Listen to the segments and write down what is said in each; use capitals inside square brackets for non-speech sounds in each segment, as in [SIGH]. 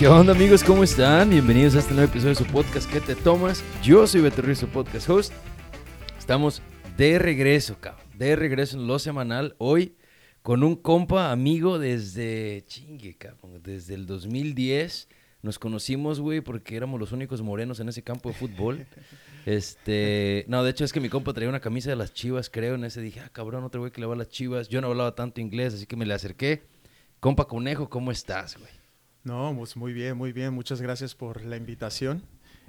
¿Qué onda amigos? ¿Cómo están? Bienvenidos a este nuevo episodio de su podcast ¿Qué te tomas? Yo soy Beto Ruiz, su podcast host. Estamos de regreso, cabrón. De regreso en lo semanal. Hoy con un compa amigo desde... Chingue, cabrón. Desde el 2010. Nos conocimos, güey, porque éramos los únicos morenos en ese campo de fútbol. [LAUGHS] Este, no, de hecho es que mi compa traía una camisa de las chivas, creo. En ese dije, ah, cabrón, otro güey que le va a las chivas. Yo no hablaba tanto inglés, así que me le acerqué. Compa Conejo, ¿cómo estás, güey? No, pues muy bien, muy bien. Muchas gracias por la invitación.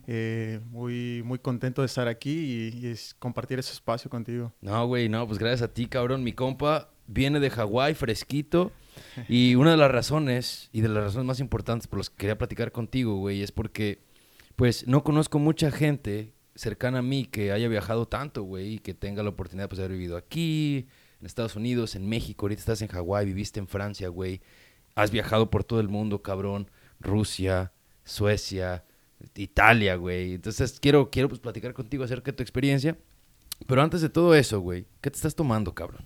Eh, muy, muy contento de estar aquí y, compartir ese espacio contigo. No, güey, no, pues gracias a ti, cabrón. Mi compa viene de Hawái, fresquito. Y una de las razones, y de las razones más importantes por las que quería platicar contigo, güey, es porque, pues, no conozco mucha gente cercana a mí que haya viajado tanto, güey, y que tenga la oportunidad pues, de haber vivido aquí, en Estados Unidos, en México, ahorita estás en Hawái, viviste en Francia, güey, has viajado por todo el mundo, cabrón, Rusia, Suecia, Italia, güey. Entonces quiero, quiero pues, platicar contigo acerca de tu experiencia. Pero antes de todo eso, güey, ¿qué te estás tomando, cabrón?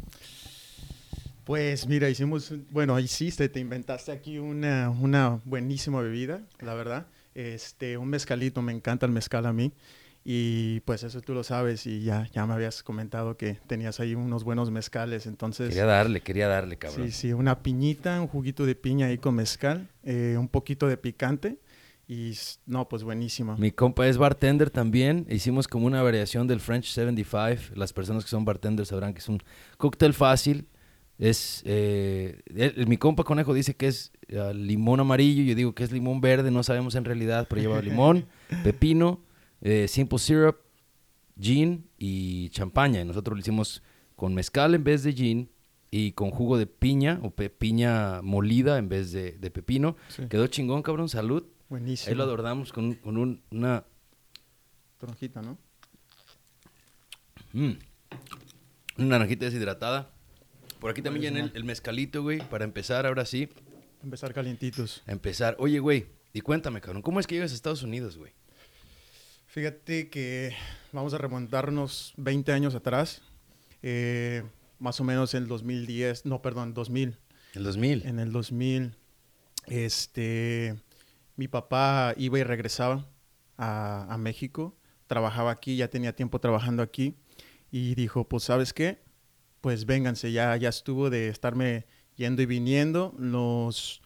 Pues mira, hicimos, bueno, hiciste, te inventaste aquí una, una buenísima bebida, la verdad. Este, un mezcalito, me encanta el mezcal a mí. Y pues eso tú lo sabes y ya, ya me habías comentado que tenías ahí unos buenos mezcales, entonces... Quería darle, quería darle, cabrón. Sí, sí, una piñita, un juguito de piña ahí con mezcal, eh, un poquito de picante y no, pues buenísimo. Mi compa es bartender también, hicimos como una variación del French 75, las personas que son bartenders sabrán que es un cóctel fácil, es... Eh, el- mi compa Conejo dice que es ah, limón amarillo, yo digo que es limón verde, no sabemos en realidad, pero lleva [LAUGHS] limón, pepino, eh, simple syrup, gin y champaña. Y nosotros lo hicimos con mezcal en vez de gin y con jugo de piña o pe- piña molida en vez de, de pepino. Sí. Quedó chingón, cabrón, salud. Buenísimo. Ahí lo adornamos con, un- con un- una... ¿no? mm, una naranjita deshidratada. Por aquí también en el, el mezcalito, güey, para empezar, ahora sí, Empezar calientitos. empezar. Oye, güey, y cuéntame, cabrón, ¿cómo es que llegas a Estados Unidos, güey? Fíjate que vamos a remontarnos 20 años atrás, eh, más o menos en el 2010, no, perdón, 2000. El 2000. En el 2000, este, mi papá iba y regresaba a, a México, trabajaba aquí, ya tenía tiempo trabajando aquí, y dijo, pues, ¿sabes qué? Pues vénganse, ya, ya estuvo de estarme yendo y viniendo, nos,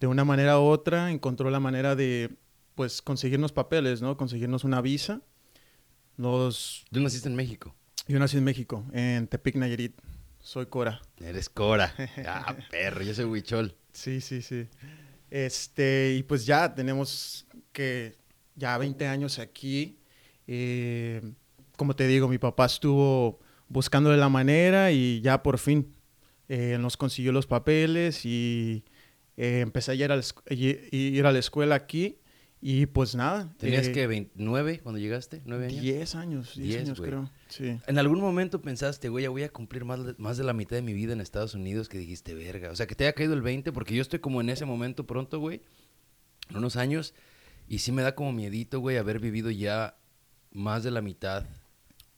de una manera u otra, encontró la manera de, pues, conseguirnos papeles, ¿no? Conseguirnos una visa. Los, Tú naciste en México. yo nací en México, en Tepic, Nayarit. Soy Cora. Eres Cora. [LAUGHS] Ah, perro, yo soy Huichol. Sí, sí, sí. Este, y pues ya tenemos que ya 20 años aquí. Eh, como te digo, mi papá estuvo buscando de la manera y ya por fin eh, nos consiguió los papeles y eh, empecé a ir a, la, ir a la escuela aquí y pues nada. ¿Tenías eh, que 29 cuando llegaste? ¿9 años? 10 años, 10 Diez, años creo. Sí. ¿En algún momento pensaste, güey, ya voy a cumplir más de, más de la mitad de mi vida en Estados Unidos que dijiste, verga? O sea, que te haya caído el 20, porque yo estoy como en ese momento pronto, güey, en unos años, y sí me da como miedito, güey, haber vivido ya más de la mitad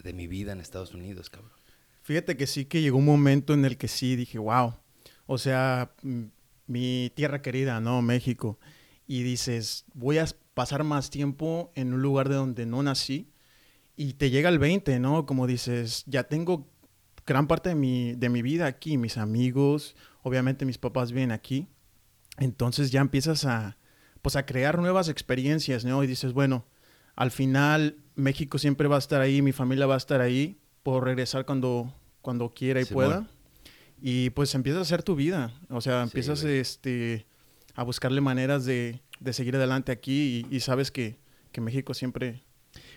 de mi vida en Estados Unidos, cabrón. Fíjate que sí que llegó un momento en el que sí dije, wow, o sea, mi tierra querida, ¿no? México. Y dices, voy a pasar más tiempo en un lugar de donde no nací. Y te llega el 20, ¿no? Como dices, ya tengo gran parte de mi, de mi vida aquí, mis amigos, obviamente mis papás viven aquí. Entonces ya empiezas a, pues a crear nuevas experiencias, ¿no? Y dices, bueno, al final México siempre va a estar ahí, mi familia va a estar ahí, puedo regresar cuando, cuando quiera y Simón. pueda. Y pues empiezas a hacer tu vida, o sea, empiezas este, a buscarle maneras de, de seguir adelante aquí y, y sabes que, que México siempre,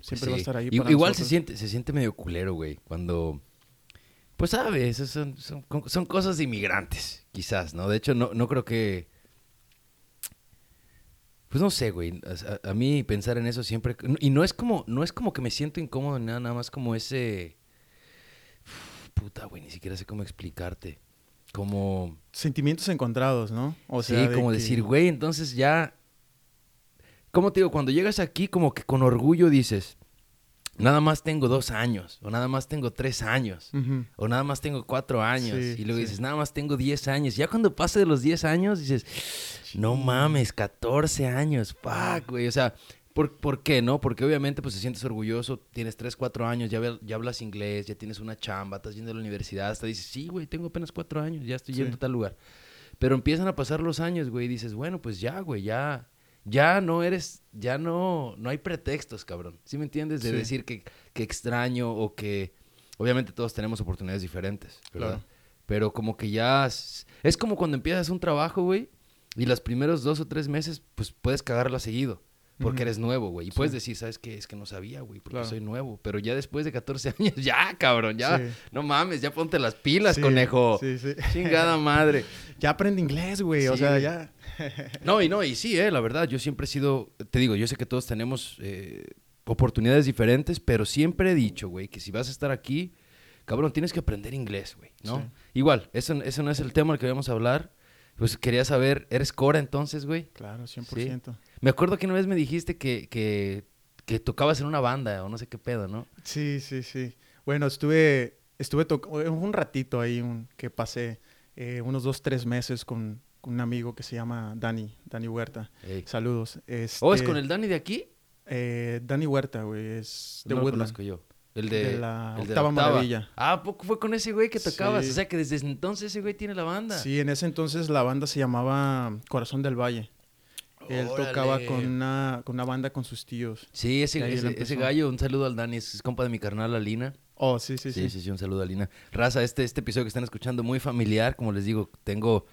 siempre va a estar ahí. I- para Igual se siente, se siente medio culero, güey, cuando... Pues sabes, son, son, son cosas de inmigrantes, quizás, ¿no? De hecho, no, no creo que... Pues no sé, güey. A, a- a mí pensar en eso siempre... Y no es como, no es como que me siento incómodo, nada, nada más como ese... Puta, güey, ni siquiera sé cómo explicarte. Como... Sentimientos encontrados, ¿no? O sea, sí, de como que- decir, güey, entonces ya... ¿Cómo te digo? Cuando llegas aquí, como que con orgullo dices, nada más tengo dos años, o nada más tengo tres años, o nada más tengo cuatro años. Sí, y luego sí. dices, nada más tengo 10 años. Ya cuando pase de los 10 años, dices, no mames, 14 años, fuck, güey. O sea, ¿por, por qué, no? Porque obviamente pues te sientes orgulloso, tienes 3, 4 años, ya, hablas inglés, ya tienes una chamba, estás yendo a la universidad, hasta dices, sí, güey, tengo apenas 4 años, ya estoy Sí. yendo a tal lugar. Pero empiezan a pasar los años, güey, y dices, bueno, pues ya, güey, ya, ya no eres, ya no, no hay pretextos, cabrón. ¿Sí me entiendes? De Sí. decir que, que extraño o que, obviamente todos tenemos oportunidades diferentes, ¿verdad? Claro. Pero como que ya, es, es como cuando empiezas un trabajo, güey, y los primeros dos o tres meses, pues puedes cagarla seguido. Porque eres nuevo, güey. Y Sí. puedes decir, ¿sabes qué? Es que no sabía, güey, porque Claro. soy nuevo. Pero ya después de 14 [LAUGHS] años, ya, cabrón, ya. Sí. No mames, ya ponte las pilas, Sí, conejo. Sí, sí. Chingada madre. [LAUGHS] Ya aprende inglés, güey. o sea, ya. [LAUGHS] No, y no, y sí, eh, la verdad, yo siempre he sido, te digo, yo sé que todos tenemos eh, oportunidades diferentes, pero siempre he dicho, güey, que si vas a estar aquí, cabrón, tienes que aprender inglés, güey, ¿no? Igual, eso, eso no es el tema del que vamos a hablar. Pues quería saber, ¿eres Cora entonces, güey? Claro, 100%. Me acuerdo que una vez me dijiste que, que, que tocabas en una banda o no sé qué pedo, ¿no? Sí, sí, sí. Bueno, estuve, estuve un ratito ahí un- que pasé eh, unos dos, tres meses con, con un amigo que se llama Dani, Dani Huerta. Ey. Saludos. ¿O es Este, con el Dani de aquí? eh, Dani Huerta, güey, es de no lo Woodland. conozco yo. El de, De la el Octava Maravilla. Ah, ¿a poco fue con ese güey que tocabas? Sí. O sea, que desde entonces ese güey tiene la banda. Sí, en ese entonces la banda se llamaba Corazón del Valle. Él tocaba con una, con una banda con sus tíos. Sí, ese, gallo, un saludo al Dani, es, es compa de mi carnal Alina. Oh, sí, sí, Sí, sí. sí, sí, un saludo a Alina. Raza, este, este episodio que están escuchando muy familiar, como les digo, tengo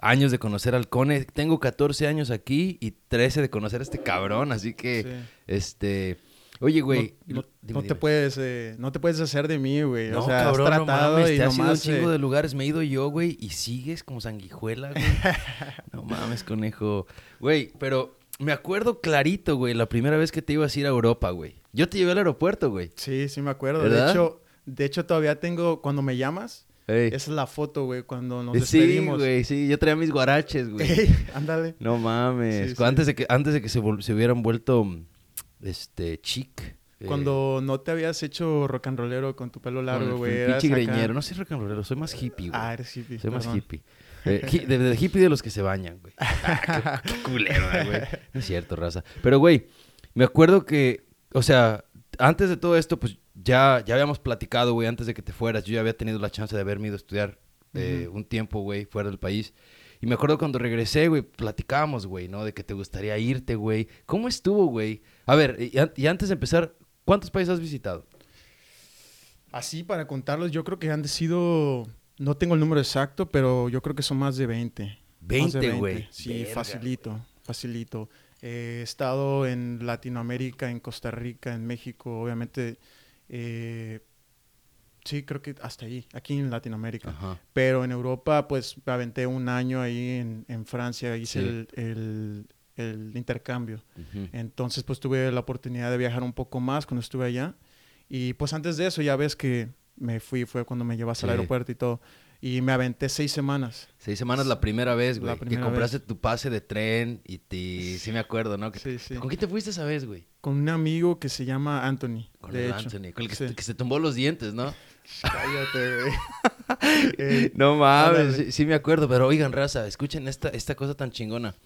años de conocer al Cone, tengo 14 años aquí y 13 de conocer a este cabrón, así que, Sí. este, oye, güey. no, no- dime, no te dime. puedes, eh, no te puedes hacer de mí, güey. No, o sea, cabrón, has no mames, y te has ido un chingo eh, de lugares, me he ido yo, güey, y sigues como sanguijuela, güey. [LAUGHS] no mames, conejo. Güey, pero me acuerdo clarito, güey, la primera vez que te ibas a ir a Europa, güey. Yo te llevé al aeropuerto, güey. Sí, sí me acuerdo. ¿Verdad? De hecho, de hecho todavía tengo cuando me llamas, Ey. esa es la foto, güey, cuando nos Eh, sí, despedimos. güey, sí, yo traía mis guaraches, güey. [LAUGHS] Ey, ándale. No mames. Sí, Cu- sí. Antes de que, antes de que se, se hubieran vuelto mm, este chic. eh, Cuando no te habías hecho rock and rollero con tu pelo largo, güey. pinche greñero. No soy rock and rollero, soy más hippie, güey. Ah, eres hippie. soy más hippie. Eh, hi- de, de hippie de los que se bañan, güey. [LAUGHS] Ah, qué, qué culero, güey. No es cierto, raza. Pero, güey, me acuerdo que, o sea, antes de todo esto, pues ya, ya habíamos platicado, güey, antes de que te fueras. Yo ya había tenido la chance de haberme ido a estudiar eh, un tiempo, güey, fuera del país. Y me acuerdo cuando regresé, güey, platicábamos, güey, ¿no? De que te gustaría irte, güey. ¿Cómo estuvo, güey? A ver, y, y antes de empezar, ¿cuántos países has visitado? Así para contarlos, yo creo que han sido, no tengo el número exacto, pero yo creo que son más de 20. Más de 20, güey. Sí, Verga, facilito, facilito. Eh, he estado en Latinoamérica, en Costa Rica, en México, obviamente. eh, sí, creo que hasta ahí, aquí en Latinoamérica. Ajá. Pero en Europa, pues aventé un año ahí en, en Francia, hice Sí. el, el- el intercambio. Entonces, pues tuve la oportunidad de viajar un poco más cuando estuve allá. Y pues antes de eso, ya ves que me fui, fue cuando me llevaste al aeropuerto y todo. Y me aventé seis semanas. Seis semanas la primera vez, La güey. Que compraste tu pase de tren y te... Sí me acuerdo, ¿no? Que- Sí, sí. ¿Con quién te fuiste esa vez, güey? Con un amigo que se llama Anthony. Con de el hecho. Anthony. Con el que, que se tumbó los dientes, ¿no? [LAUGHS] Cállate, güey. Eh, [LAUGHS] no mames, sí me acuerdo. Pero oigan, raza, escuchen esta, esta cosa tan chingona.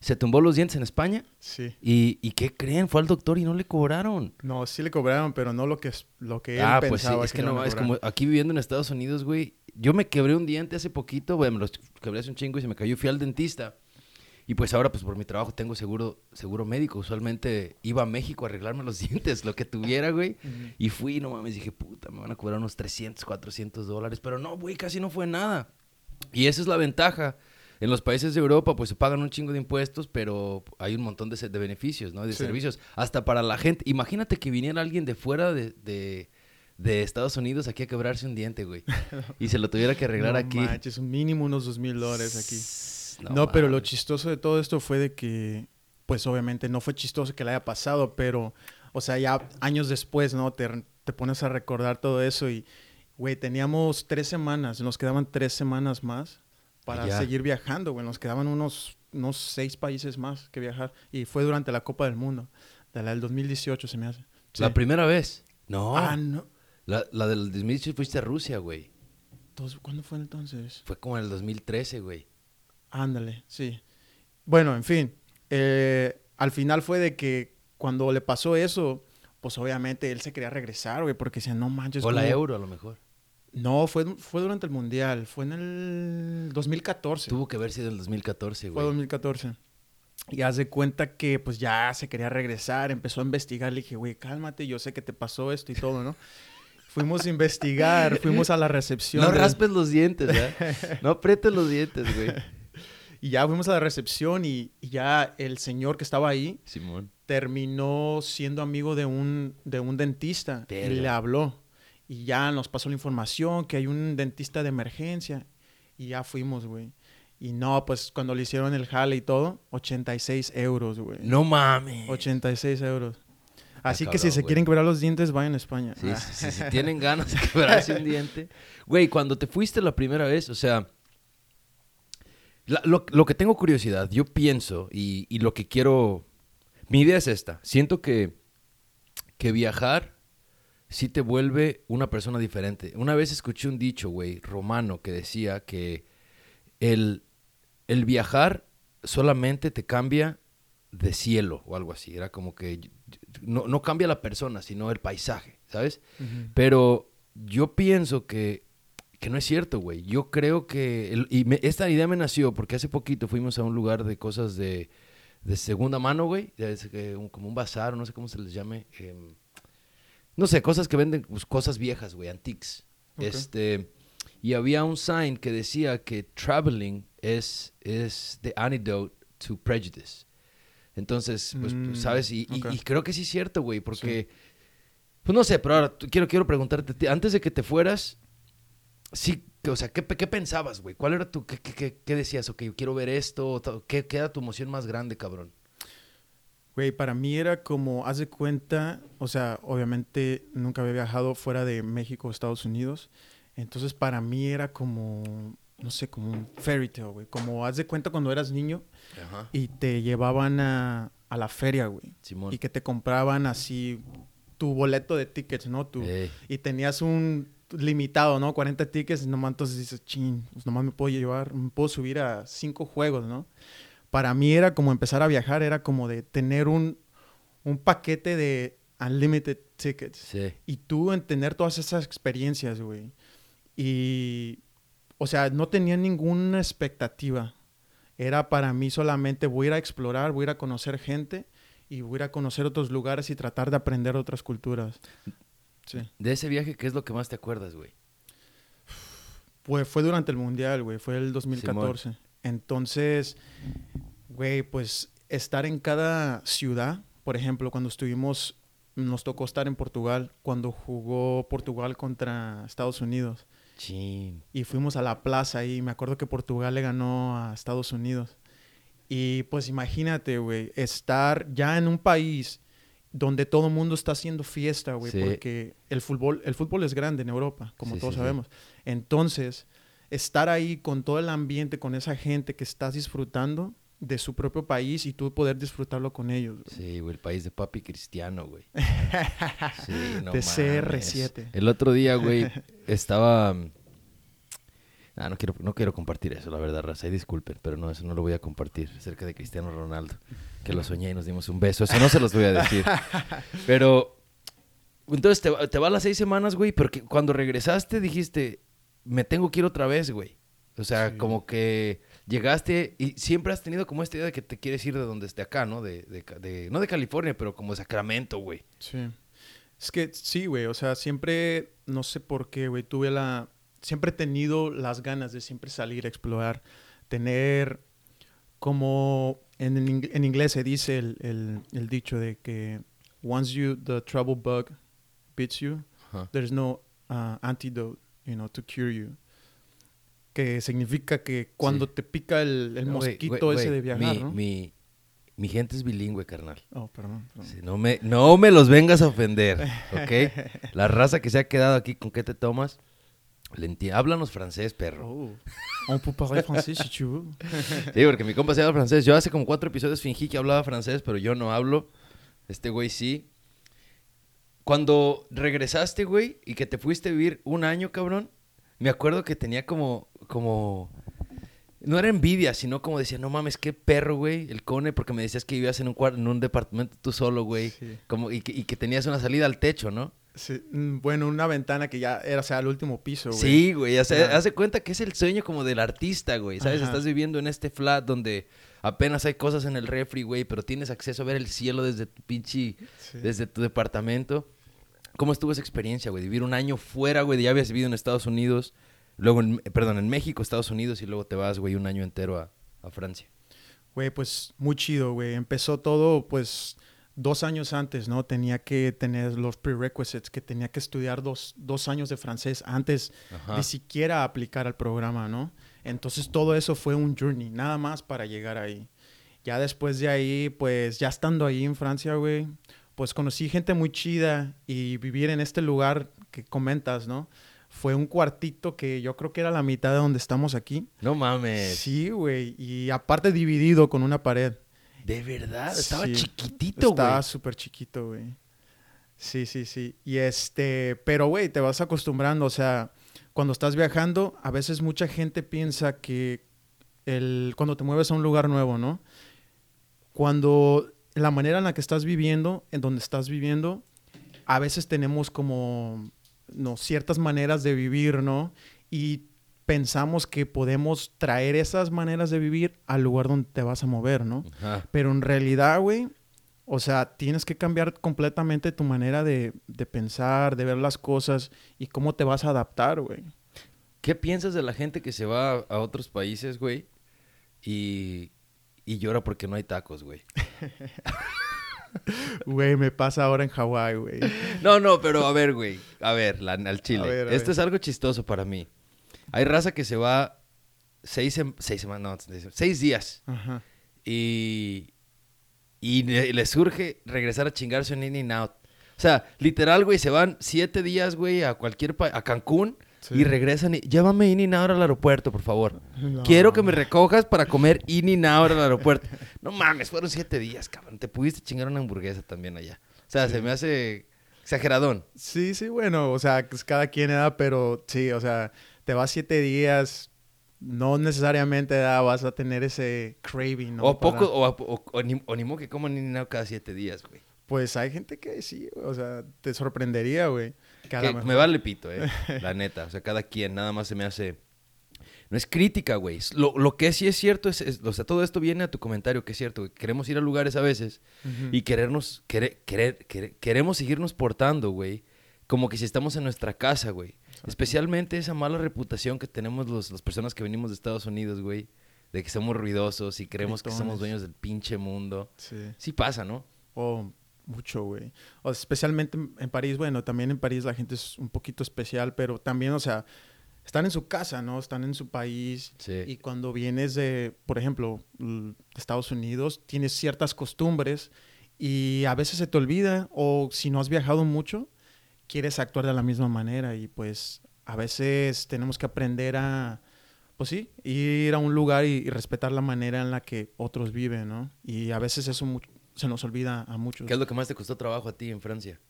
Se tumbó los dientes en España sí. y, ¿y qué creen? Fue al doctor y no le cobraron. No, sí le cobraron, pero no lo que, es- lo que él ah, pues sí, es que, no, es como aquí viviendo en Estados Unidos, güey. Yo me quebré un diente hace poquito, güey, me los quebré hace un chingo y se me cayó. Fui al dentista. Y pues ahora, pues por mi trabajo tengo seguro, seguro médico. Usualmente iba a México a arreglarme los [LAUGHS] dientes, lo que tuviera, güey. Y fui, no mames, dije, puta, me van a cobrar unos 300, 400 dólares. Pero no, güey, casi no fue nada. Y esa es la ventaja. En los países de Europa, pues se pagan un chingo de impuestos, pero hay un montón de, de beneficios, ¿no? De Sí. servicios. Hasta para la gente. Imagínate que viniera alguien de fuera de, de, de Estados Unidos aquí a quebrarse un diente, güey. y se lo tuviera que arreglar [LAUGHS] no aquí. manches, un mínimo unos dos mil dólares aquí. No, No, pero lo chistoso de todo esto fue de que, pues obviamente no fue chistoso que le haya pasado, pero, o sea, ya años después, ¿no? Te, te pones a recordar todo eso y, güey, teníamos tres semanas, nos quedaban tres semanas más para Allá. seguir viajando, güey, nos quedaban unos, unos seis países más que viajar y fue durante la Copa del Mundo, de la del 2018 se me hace. Sí. La primera vez. No. Ah, no. La, la del 2018 fuiste a Rusia, güey. ¿Cuándo fue entonces? Fue como en el 2013, güey. Ándale, sí. Bueno, en fin. eh, al final fue de que cuando le pasó eso, pues obviamente él se quería regresar, güey, porque decía, no manches. O la ¿cómo-?" Euro, a lo mejor. No, fue, fue durante el Mundial. Fue en el 2014. Tuvo que haber sido el 2014, Fue güey. 2014. Y haz de cuenta que pues ya se quería regresar, empezó a investigar, le dije, güey, cálmate, yo sé que te pasó esto y todo, ¿no? fuimos a investigar, fuimos a la recepción. No raspes los dientes, ¿eh? [LAUGHS] No aprietes los dientes, güey. Y ya fuimos a la recepción y, y ya el señor que estaba ahí Simón. terminó siendo amigo de un, de un dentista y le habló. Y ya nos pasó la información que hay un dentista de emergencia. Y ya fuimos, güey. Y no, pues cuando le hicieron el jale y todo, 86 euros, güey. No mames. 86 euros. Así que si se güey. quieren quebrar los dientes, vayan a España. Sí, Ah. sí, si tienen ganas de quebrarse un diente. Güey, cuando te fuiste la primera vez, o sea, la- lo, lo que tengo curiosidad, yo pienso y, y lo que quiero, mi idea es esta, siento que, que viajar sí te vuelve una persona diferente. Una vez escuché un dicho, güey, romano, que decía que el, el viajar solamente te cambia de cielo o algo así. Era como que no, no cambia la persona, sino el paisaje, ¿sabes? Pero yo pienso que, que no es cierto, güey. Yo creo que... el- y me- esta idea me nació porque hace poquito fuimos a un lugar de cosas de, de segunda mano, güey. Como un bazar, no sé cómo se les llame. em, no sé, cosas que venden, pues, cosas viejas, güey, antiques. Este, y había un sign que decía que traveling es, es the antidote to prejudice. Entonces, pues, Mm, pues, ¿sabes? Y, y- y creo que sí es cierto, güey, porque... Pues no sé, pero ahora quiero, quiero preguntarte, antes de que te fueras, sí, que, o sea, ¿qué, qué pensabas, güey? ¿Cuál era tu, qué, qué- qué- decías? Ok, yo quiero ver esto, ¿qué, qué era tu emoción más grande, cabrón? Güey, para mí era como, haz de cuenta, o sea, obviamente nunca había viajado fuera de México o Estados Unidos. Entonces para mí era como, no sé, como un fairy tale, güey. Como, haz de cuenta cuando eras niño Ajá. y te llevaban a, a la feria, güey. Simón. Y que te compraban así tu boleto de tickets, ¿no? Tu, Ey, y tenías un limitado, ¿no? 40 tickets, nomás entonces dices, chin, pues nomás me puedo llevar, me puedo subir a cinco juegos, ¿no? Para mí era como empezar a viajar, era como de tener un, un paquete de unlimited tickets. sí. Y tú en tener todas esas experiencias, güey. Y, o sea, no tenía ninguna expectativa. Era para mí solamente voy a ir a explorar, voy a ir a conocer gente y voy a ir a conocer otros lugares y tratar de aprender otras culturas. Sí. De ese viaje, ¿qué es lo que más te acuerdas, güey? Pues fue durante el Mundial, güey. Fue el 2014. Entonces, güey, pues estar en cada ciudad, por ejemplo, cuando estuvimos, nos tocó estar en Portugal, cuando jugó Portugal contra Estados Unidos. Chin. Y fuimos a la plaza y me acuerdo que Portugal le ganó a Estados Unidos. Y pues imagínate, güey, estar ya en un país donde todo el mundo está haciendo fiesta, güey, Sí. porque el fútbol, el fútbol es grande en Europa, como Sí, todos sí. sabemos. Entonces, estar ahí con todo el ambiente, con esa gente que estás disfrutando de su propio país y tú poder disfrutarlo con ellos. güey. Sí, güey, el país de papi cristiano, güey. [LAUGHS] Sí, no de mames. CR7. El otro día, güey, [LAUGHS] estaba... Ah, no quiero, no quiero compartir eso, la verdad, raza. Y disculpen, pero no, eso no lo voy a compartir acerca de Cristiano Ronaldo. Que lo soñé y nos dimos un beso. Eso no se los voy a decir. [LAUGHS] Pero... Entonces te, va- te vas las seis semanas, güey, porque cuando regresaste dijiste, me tengo que ir otra vez, güey. O sea, Sí. como que llegaste y siempre has tenido como esta idea de que te quieres ir de donde esté acá, ¿no? De, de, de- no de California, pero como de Sacramento, güey. Sí. Es que sí, güey. O sea, siempre, no sé por qué, güey, tuve la... Siempre he tenido las ganas de siempre salir a explorar. Tener como... En, en ing- en inglés se dice el, el- el dicho de que once you, the trouble bug beats you, there's no uh, antidote, you know, to cure you. Que significa que cuando te pica el, el mosquito ese de viajar, mi, ¿no? Mi, mi gente es bilingüe, carnal. Oh, perdón. perdón. Sí, no, me, no me los vengas a ofender, [LAUGHS] ¿ok? La raza que se ha quedado aquí, ¿con qué te tomas? Le Háblanos francés, perro. Oh. On peut parler français si tu veux. [LAUGHS] Sí, porque mi compa se habla francés. Yo hace como cuatro episodios fingí que hablaba francés, pero yo no hablo. Este güey sí. Cuando regresaste, güey, y que te fuiste a vivir un año, cabrón, me acuerdo que tenía como, como, no era envidia, sino como decía, no mames, qué perro, güey, el cone, porque me decías que vivías en un cuarto, en un departamento tú solo, güey, Sí. como, y que, y que tenías una salida al techo, ¿no? Sí, mm, bueno, una ventana que ya era, o sea, el último piso, güey. Sí, güey, o sea, hace cuenta que es el sueño como del artista, güey, ¿sabes? Ajá. Estás viviendo en este flat donde apenas hay cosas en el refri, güey, pero tienes acceso a ver el cielo desde tu pinche, Sí. desde tu departamento. ¿Cómo estuvo esa experiencia, güey? Vivir un año fuera, güey, ya habías vivido en Estados Unidos, luego, en, perdón, en México, Estados Unidos, y luego te vas, güey, un año entero a, a Francia. Güey, pues muy chido, güey. Empezó todo, pues, dos años antes, ¿no? Tenía que tener los prerequisites, que tenía que estudiar dos, dos años de francés antes Ajá. de siquiera aplicar al programa, ¿no? Entonces todo eso fue un journey, nada más para llegar ahí. Ya después de ahí, pues, ya estando ahí en Francia, güey, pues conocí gente muy chida y vivir en este lugar que comentas, ¿no? Fue un cuartito que yo creo que era la mitad de donde estamos aquí. No mames. Sí, güey. Y aparte dividido con una pared. De verdad, estaba Sí. chiquitito, güey. Estaba súper chiquito, güey. Sí, sí, sí. Y este, pero güey, te vas acostumbrando. O sea, cuando estás viajando, a veces mucha gente piensa que el, cuando te mueves a un lugar nuevo, ¿no? Cuando la manera en la que estás viviendo, en donde estás viviendo, a veces tenemos como, no, ciertas maneras de vivir, ¿no? Y pensamos que podemos traer esas maneras de vivir al lugar donde te vas a mover, ¿no? Ajá. Pero en realidad, güey, o sea, tienes que cambiar completamente tu manera de, de pensar, de ver las cosas y cómo te vas a adaptar, güey. ¿Qué piensas de la gente que se va a, a otros países, güey? Y, y llora porque no hay tacos, güey. [LAUGHS] Güey, me pasa ahora en Hawái, güey. No, no, pero a ver, güey. A ver, la- al chile. A ver, a Esto ver. es algo chistoso para mí. Hay raza que se va seis, sem- seis semanas, no, seis días. Ajá. Y, y le, le surge regresar a chingarse un in and out. O sea, literal, güey, se van siete días, güey, a cualquier pa- a Cancún Sí. y regresan y llévame in and out al aeropuerto, por favor. No. Quiero que me recojas para comer in and out al aeropuerto. [LAUGHS] No mames, fueron siete días, cabrón. Te pudiste chingar una hamburguesa también allá. O sea, Sí. se me hace exageradón. Sí, sí, bueno, o sea, pues cada quien da, pero sí, o sea, te vas siete días, no necesariamente vas a tener ese craving, ¿no? o Para- poco, o, o, o ni, o ni modo que coman and out cada siete días, güey. Pues hay gente que sí, güey, o sea, te sorprendería, güey. Que Que mejor- me vale pito, eh. [LAUGHS] La neta. O sea, cada quien, nada más se me hace. No es crítica, güey. Lo, lo que sí es cierto es, es- O sea, todo esto viene a tu comentario, que es cierto, güey. Queremos ir a lugares a veces y querernos. querer, querer, querer- queremos seguirnos portando, güey. Como que si estamos en nuestra casa, güey. Especialmente esa mala reputación que tenemos los, las personas que venimos de Estados Unidos, güey. De que somos ruidosos y creemos que somos dueños del pinche mundo. Sí. Sí pasa, ¿no? Oh, mucho, güey. O sea, especialmente en, París, bueno, también en París la gente es un poquito especial, pero también, o sea, están en su casa, ¿no? Están en su país. Sí. Y cuando vienes de, por ejemplo, de Estados Unidos, tienes ciertas costumbres y a veces se te olvida o si no has viajado mucho, quieres actuar de la misma manera y pues a veces tenemos que aprender a, pues sí, ir a un lugar y, y respetar la manera en la que otros viven, ¿no? Y a veces eso se nos olvida a muchos. ¿Qué es lo que más te costó trabajo a ti en Francia?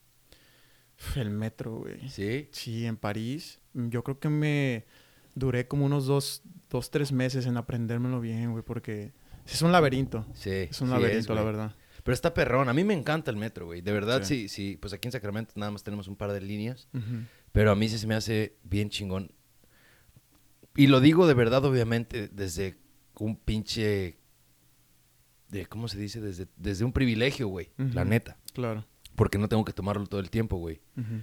El metro, güey. ¿Sí? Sí, en París. Yo creo que me duré como unos dos, dos tres meses en aprendérmelo bien, güey, porque es un laberinto. Sí. Es un sí laberinto, la verdad. Pero está perrón. A mí me encanta el metro, güey. De verdad, sí. Sí. sí, Pues aquí en Sacramento nada más tenemos un par de líneas. Pero a mí sí se me hace bien chingón. Y lo digo de verdad, obviamente, desde un pinche... De, ¿Cómo se dice? Desde, desde un privilegio, güey. La neta. Claro. Porque no tengo que tomarlo todo el tiempo, güey.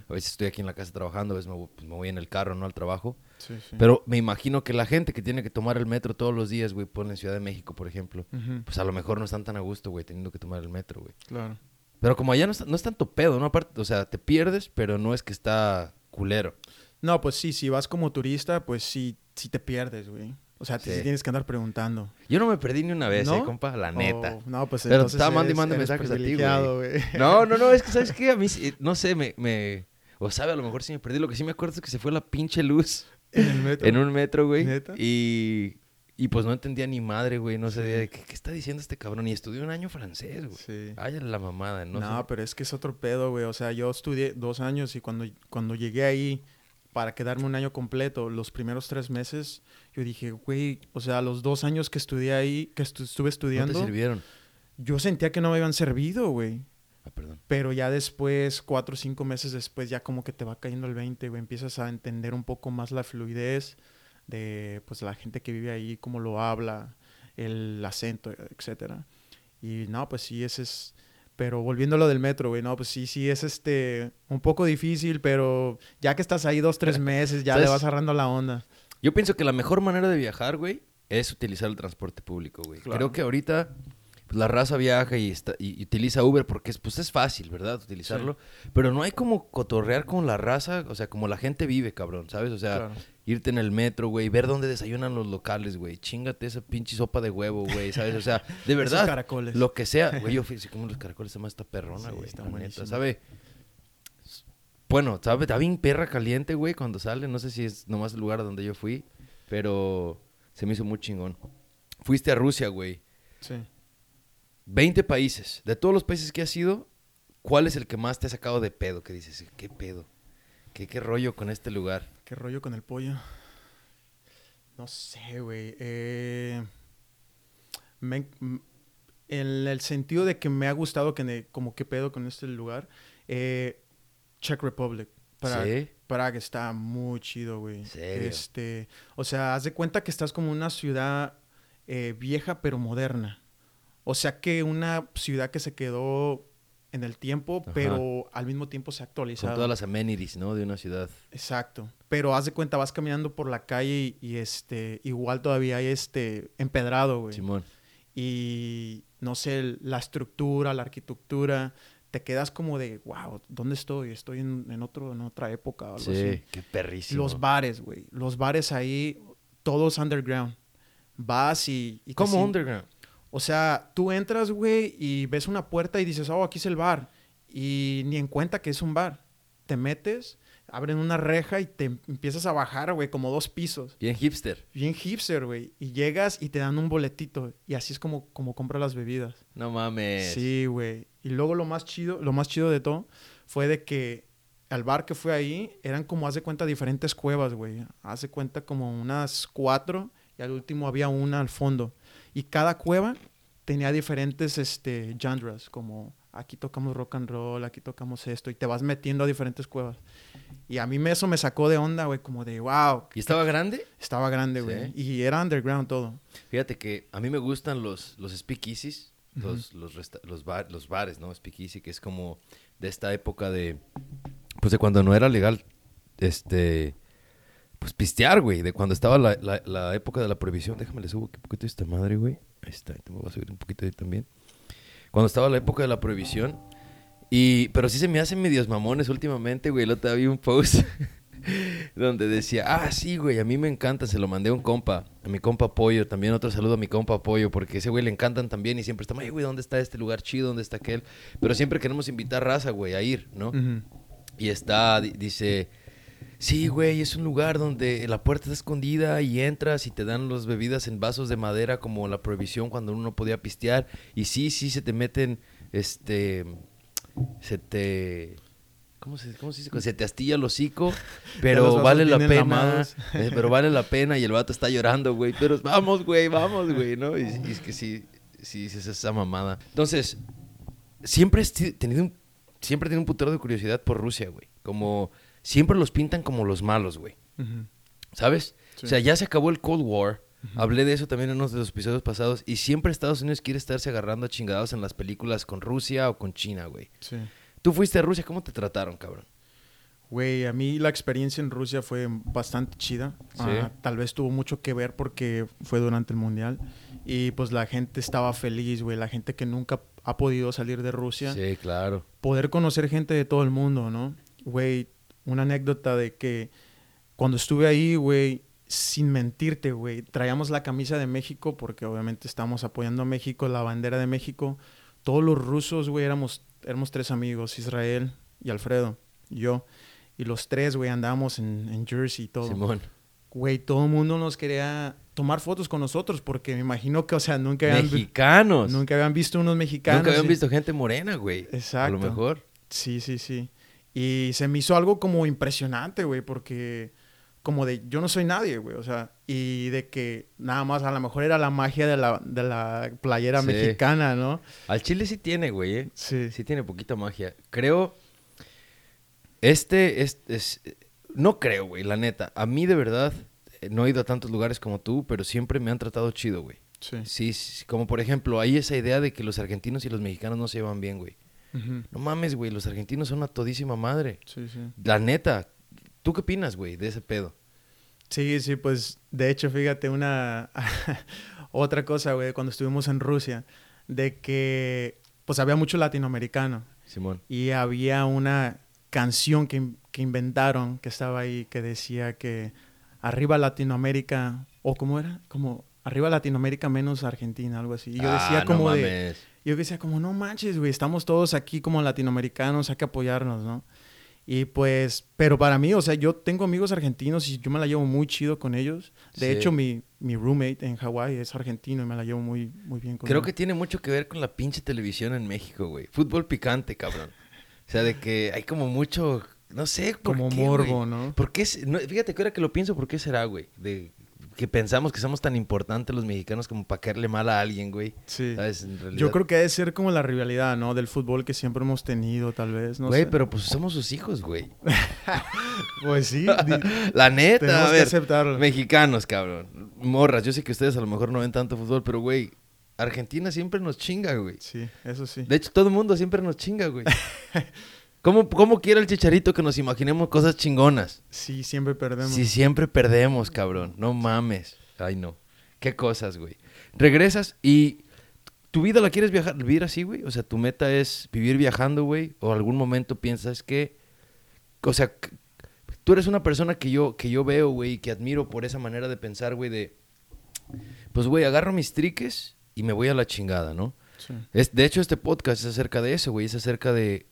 A veces estoy aquí en la casa trabajando, a veces me, pues, me voy en el carro, no al trabajo. Sí, sí. Pero me imagino que la gente que tiene que tomar el metro todos los días, güey, por en Ciudad de México, por ejemplo, pues a lo mejor no están tan a gusto, güey, teniendo que tomar el metro, güey. Claro. Pero como allá no, está- no es tanto pedo, ¿no? Aparte, o sea, te pierdes, pero no es que está culero. No, pues sí, si vas como turista, pues sí, sí te pierdes, güey. O sea, Sí. tienes que andar preguntando. Yo no me perdí ni una vez, ¿No? ¿eh, compa? La neta. Oh, no, pues Pero estaba mande y eres mensajes a ti, güey. No, no, no, es que, ¿sabes [LAUGHS] qué? A mí, no sé, me, me... O sabe, a lo mejor sí me perdí. Lo que sí me acuerdo es que se fue la pinche luz En el metro. en un metro, güey. ¿Neta? Y... Y pues no entendía ni madre, güey. No sabía de qué, qué está diciendo este cabrón. Y estudió un año francés, güey. Sí. Ay, la mamada, ¿no? No, sé. pero es que es otro pedo, güey. O sea, yo estudié dos años y cuando, cuando llegué ahí para quedarme un año completo, los primeros tres meses, yo dije, güey, o sea, los dos años que estudié ahí, que estu- estuve ¿No estudiando, te sirvieron? yo sentía que no me habían servido, güey. Ah, perdón. Pero ya después, cuatro o cinco meses después, ya como que te va cayendo el 20, güey. Empiezas a entender un poco más la fluidez de, pues, la gente que vive ahí, cómo lo habla, el acento, etcétera. Y no, pues sí, ese es... Pero volviendo a lo del metro, güey, no, pues sí, sí, es este... Un poco difícil, pero ya que estás ahí dos, tres [LAUGHS] meses, ya le ¿Sabes? vas agarrando la onda. Yo pienso que la mejor manera de viajar, güey, es utilizar el transporte público, güey. Claro. Creo que ahorita pues, la raza viaja y, está, y, y utiliza Uber porque es, pues, es fácil, ¿verdad? Utilizarlo. Pero no hay como cotorrear con la raza, o sea, como la gente vive, cabrón, ¿sabes? O sea, Claro. irte en el metro, güey, ver dónde desayunan los locales, güey. Chingate esa pinche sopa de huevo, güey, ¿sabes? O sea, de [LAUGHS] Esos verdad. caracoles. Lo que sea. [LAUGHS] Güey, yo fui como los caracoles, se llama esta perrona, Sí, güey. está la neta, buenísimo. ¿sabe? Bueno, ¿sabe? Está bien perra caliente, güey, cuando sale. No sé si es nomás el lugar donde yo fui, pero se me hizo muy chingón. Fuiste a Rusia, güey. Sí. 20 países. De todos los países que has ido, ¿cuál es el que más te ha sacado de pedo? Que dices, ¿qué pedo? ¿Qué, qué rollo con este lugar? ¿Qué rollo con el pollo? No sé, güey. Eh, me- en el sentido de que me ha gustado que ne- como qué pedo con este lugar. eh, Czech Republic. Praga, ¿Sí? Praga está muy chido, güey. ¿En serio? Este, o sea, haz de cuenta que estás como una ciudad eh, vieja pero moderna. O sea que una ciudad que se quedó en el tiempo, Ajá. pero al mismo tiempo se ha actualizado. Con todas las amenities, ¿no? De una ciudad. Exacto. Pero haz de cuenta, vas caminando por la calle y, y, este, igual todavía hay este empedrado, güey. Simón. Y no sé, la estructura, la arquitectura, te quedas como de, wow, ¿dónde estoy? Estoy en, en otro, en otra época o algo Sí, así. qué perrísimo. Los bares, güey. Los bares ahí, todos underground. Vas y... y ¿Cómo underground? O sea, tú entras, güey, y ves una puerta y dices, oh, aquí es el bar. Y ni en cuenta que es un bar. Te metes, abren una reja y te empiezas a bajar, güey, como dos pisos. Bien hipster. Bien hipster, güey. Y llegas y te dan un boletito. Y así es como, como compras las bebidas. No mames. Sí, güey. Y luego lo más chido, lo más chido de todo fue de que al bar que fue ahí eran como, haz de cuenta, diferentes cuevas, güey. Haz de cuenta como unas cuatro y al último había una al fondo. Y cada cueva tenía diferentes este, genres, como aquí tocamos rock and roll, aquí tocamos esto, y te vas metiendo a diferentes cuevas. Y a mí me- eso me sacó de onda, güey, como de, wow, ¿Y estaba grande? estaba grande, Sí. güey. Y era underground todo. Fíjate que a mí me gustan los, los speakeasies, los, los, resta- los, bar- los bares, ¿no? Speakeasy, que es como de esta época de, pues de cuando no era legal, este, pues pistear, güey, de cuando estaba la, la- la época de la prohibición. Déjame le subo un poquito esta madre, güey. Ahí está, te voy a subir un poquito ahí también. Cuando estaba la época de la prohibición. Y, pero sí se me hacen medios mamones últimamente, güey. El otro día vi un post [LAUGHS] donde decía, ah, sí, güey, a mí me encanta, se lo mandé a un compa, a mi compa Pollo, también otro saludo a mi compa Pollo, porque ese güey le encantan también y siempre estamos, ay, güey, ¿dónde está este lugar chido? ¿Dónde está aquel? Pero siempre queremos invitar raza, güey, a ir, ¿no? Y está, di- dice, sí, güey, es un lugar donde la puerta está escondida y entras y te dan las bebidas en vasos de madera como la prohibición cuando uno no podía pistear. Y sí, sí, se te meten, este, se te... ¿Cómo se, cómo se dice? Se te astilla el hocico, [LAUGHS] pero vale la pena. eh, pero vale la pena y el vato está llorando, güey. Pero vamos, güey, vamos, güey, ¿no? Y, y es que sí, sí, es esa mamada. Entonces, siempre he tenido un, siempre he tenido un putero de curiosidad por Rusia, güey. Como siempre los pintan como los malos, güey. ¿Sabes? Sí. O sea, ya se acabó el Cold War. Hablé de eso también en uno de los episodios pasados. Y siempre Estados Unidos quiere estarse agarrando a chingados en las películas con Rusia o con China, güey. Sí. Tú fuiste a Rusia, ¿cómo te trataron, cabrón? Güey, a mí la experiencia en Rusia fue bastante chida. Sí. Ah, tal vez tuvo mucho que ver porque fue durante el mundial. Y pues la gente estaba feliz, güey. La gente que nunca ha podido salir de Rusia. Sí, claro. Poder conocer gente de todo el mundo, ¿no? Güey, una anécdota de que cuando estuve ahí, güey, sin mentirte, güey, traíamos la camisa de México porque obviamente estamos apoyando a México, la bandera de México. Todos los rusos, güey, éramos, éramos tres amigos, Israel y Alfredo, y yo. Y los tres, güey, andábamos en, en jersey y todo. Simón. Güey, todo el mundo nos quería tomar fotos con nosotros, porque me imagino que, o sea, nunca habían, Mexicanos. nunca habían visto unos mexicanos. Nunca habían y- visto gente morena, güey. Exacto. A lo mejor. Sí, sí, sí. Y se me hizo algo como impresionante, güey, porque como de yo no soy nadie, güey, o sea, y de que nada más a lo mejor era la magia de la, de la playera Sí. mexicana, ¿no? Al Chile sí tiene, güey, ¿eh? Sí. Sí tiene poquita magia. Creo. Este es. es- no creo, güey, la neta. A mí de verdad. No he ido a tantos lugares como tú, pero siempre me han tratado chido, güey. Sí. Sí, sí, como por ejemplo, hay esa idea de que los argentinos y los mexicanos no se llevan bien, güey. No mames, güey, los argentinos son una todísima madre. Sí, sí. La neta, ¿tú qué opinas, güey, de ese pedo? Sí, sí, pues de hecho, fíjate, una [LAUGHS] otra cosa, güey, cuando estuvimos en Rusia, de que pues había mucho latinoamericano Simón. y había una canción que, que inventaron que estaba ahí que decía que arriba Latinoamérica, o cómo era, como arriba Latinoamérica menos Argentina, algo así. Y yo decía Ah, como no de. Yo decía como, no manches, güey, estamos todos aquí como latinoamericanos, hay que apoyarnos, ¿no? Y pues, pero para mí, o sea, yo tengo amigos argentinos y yo me la llevo muy chido con ellos. De Sí. hecho, mi, mi roommate en Hawái es argentino y me la llevo muy, muy bien con Creo él. que tiene mucho que ver con la pinche televisión en México, güey. Fútbol picante, cabrón. O sea, de que hay como mucho, no sé, ¿por Como qué, morbo, güey? ¿no? ¿Por qué? se- no, fíjate que ahora que lo pienso, ¿por qué será, güey? De que pensamos que somos tan importantes los mexicanos como para caerle mal a alguien, güey. Sí. ¿Sabes? En realidad. Yo creo que debe ser como la rivalidad, ¿no? Del fútbol que siempre hemos tenido, tal vez, no Güey, sé. pero pues somos sus hijos, güey. [LAUGHS] Pues sí, La neta, tenemos a que ver. aceptarlo. Mexicanos, cabrón. Morras, yo sé que ustedes a lo mejor no ven tanto fútbol, pero, güey, Argentina siempre nos chinga, güey. Sí, eso sí. De hecho, todo el mundo siempre nos chinga, güey. [LAUGHS] ¿Cómo, ¿Cómo quiere el chicharito que nos imaginemos cosas chingonas? Sí, siempre perdemos. Si siempre perdemos, cabrón. No mames. Ay, no. Qué cosas, güey. Regresas y tu vida la quieres viajar, vivir así, güey. O sea, tu meta es vivir viajando, güey. O algún momento piensas que, o sea, tú eres una persona que yo, que yo veo, güey, y que admiro por esa manera de pensar, güey, de, pues, güey, agarro mis triques y me voy a la chingada, ¿no? Sí. Es, de hecho, este podcast es acerca de eso, güey. Es acerca de,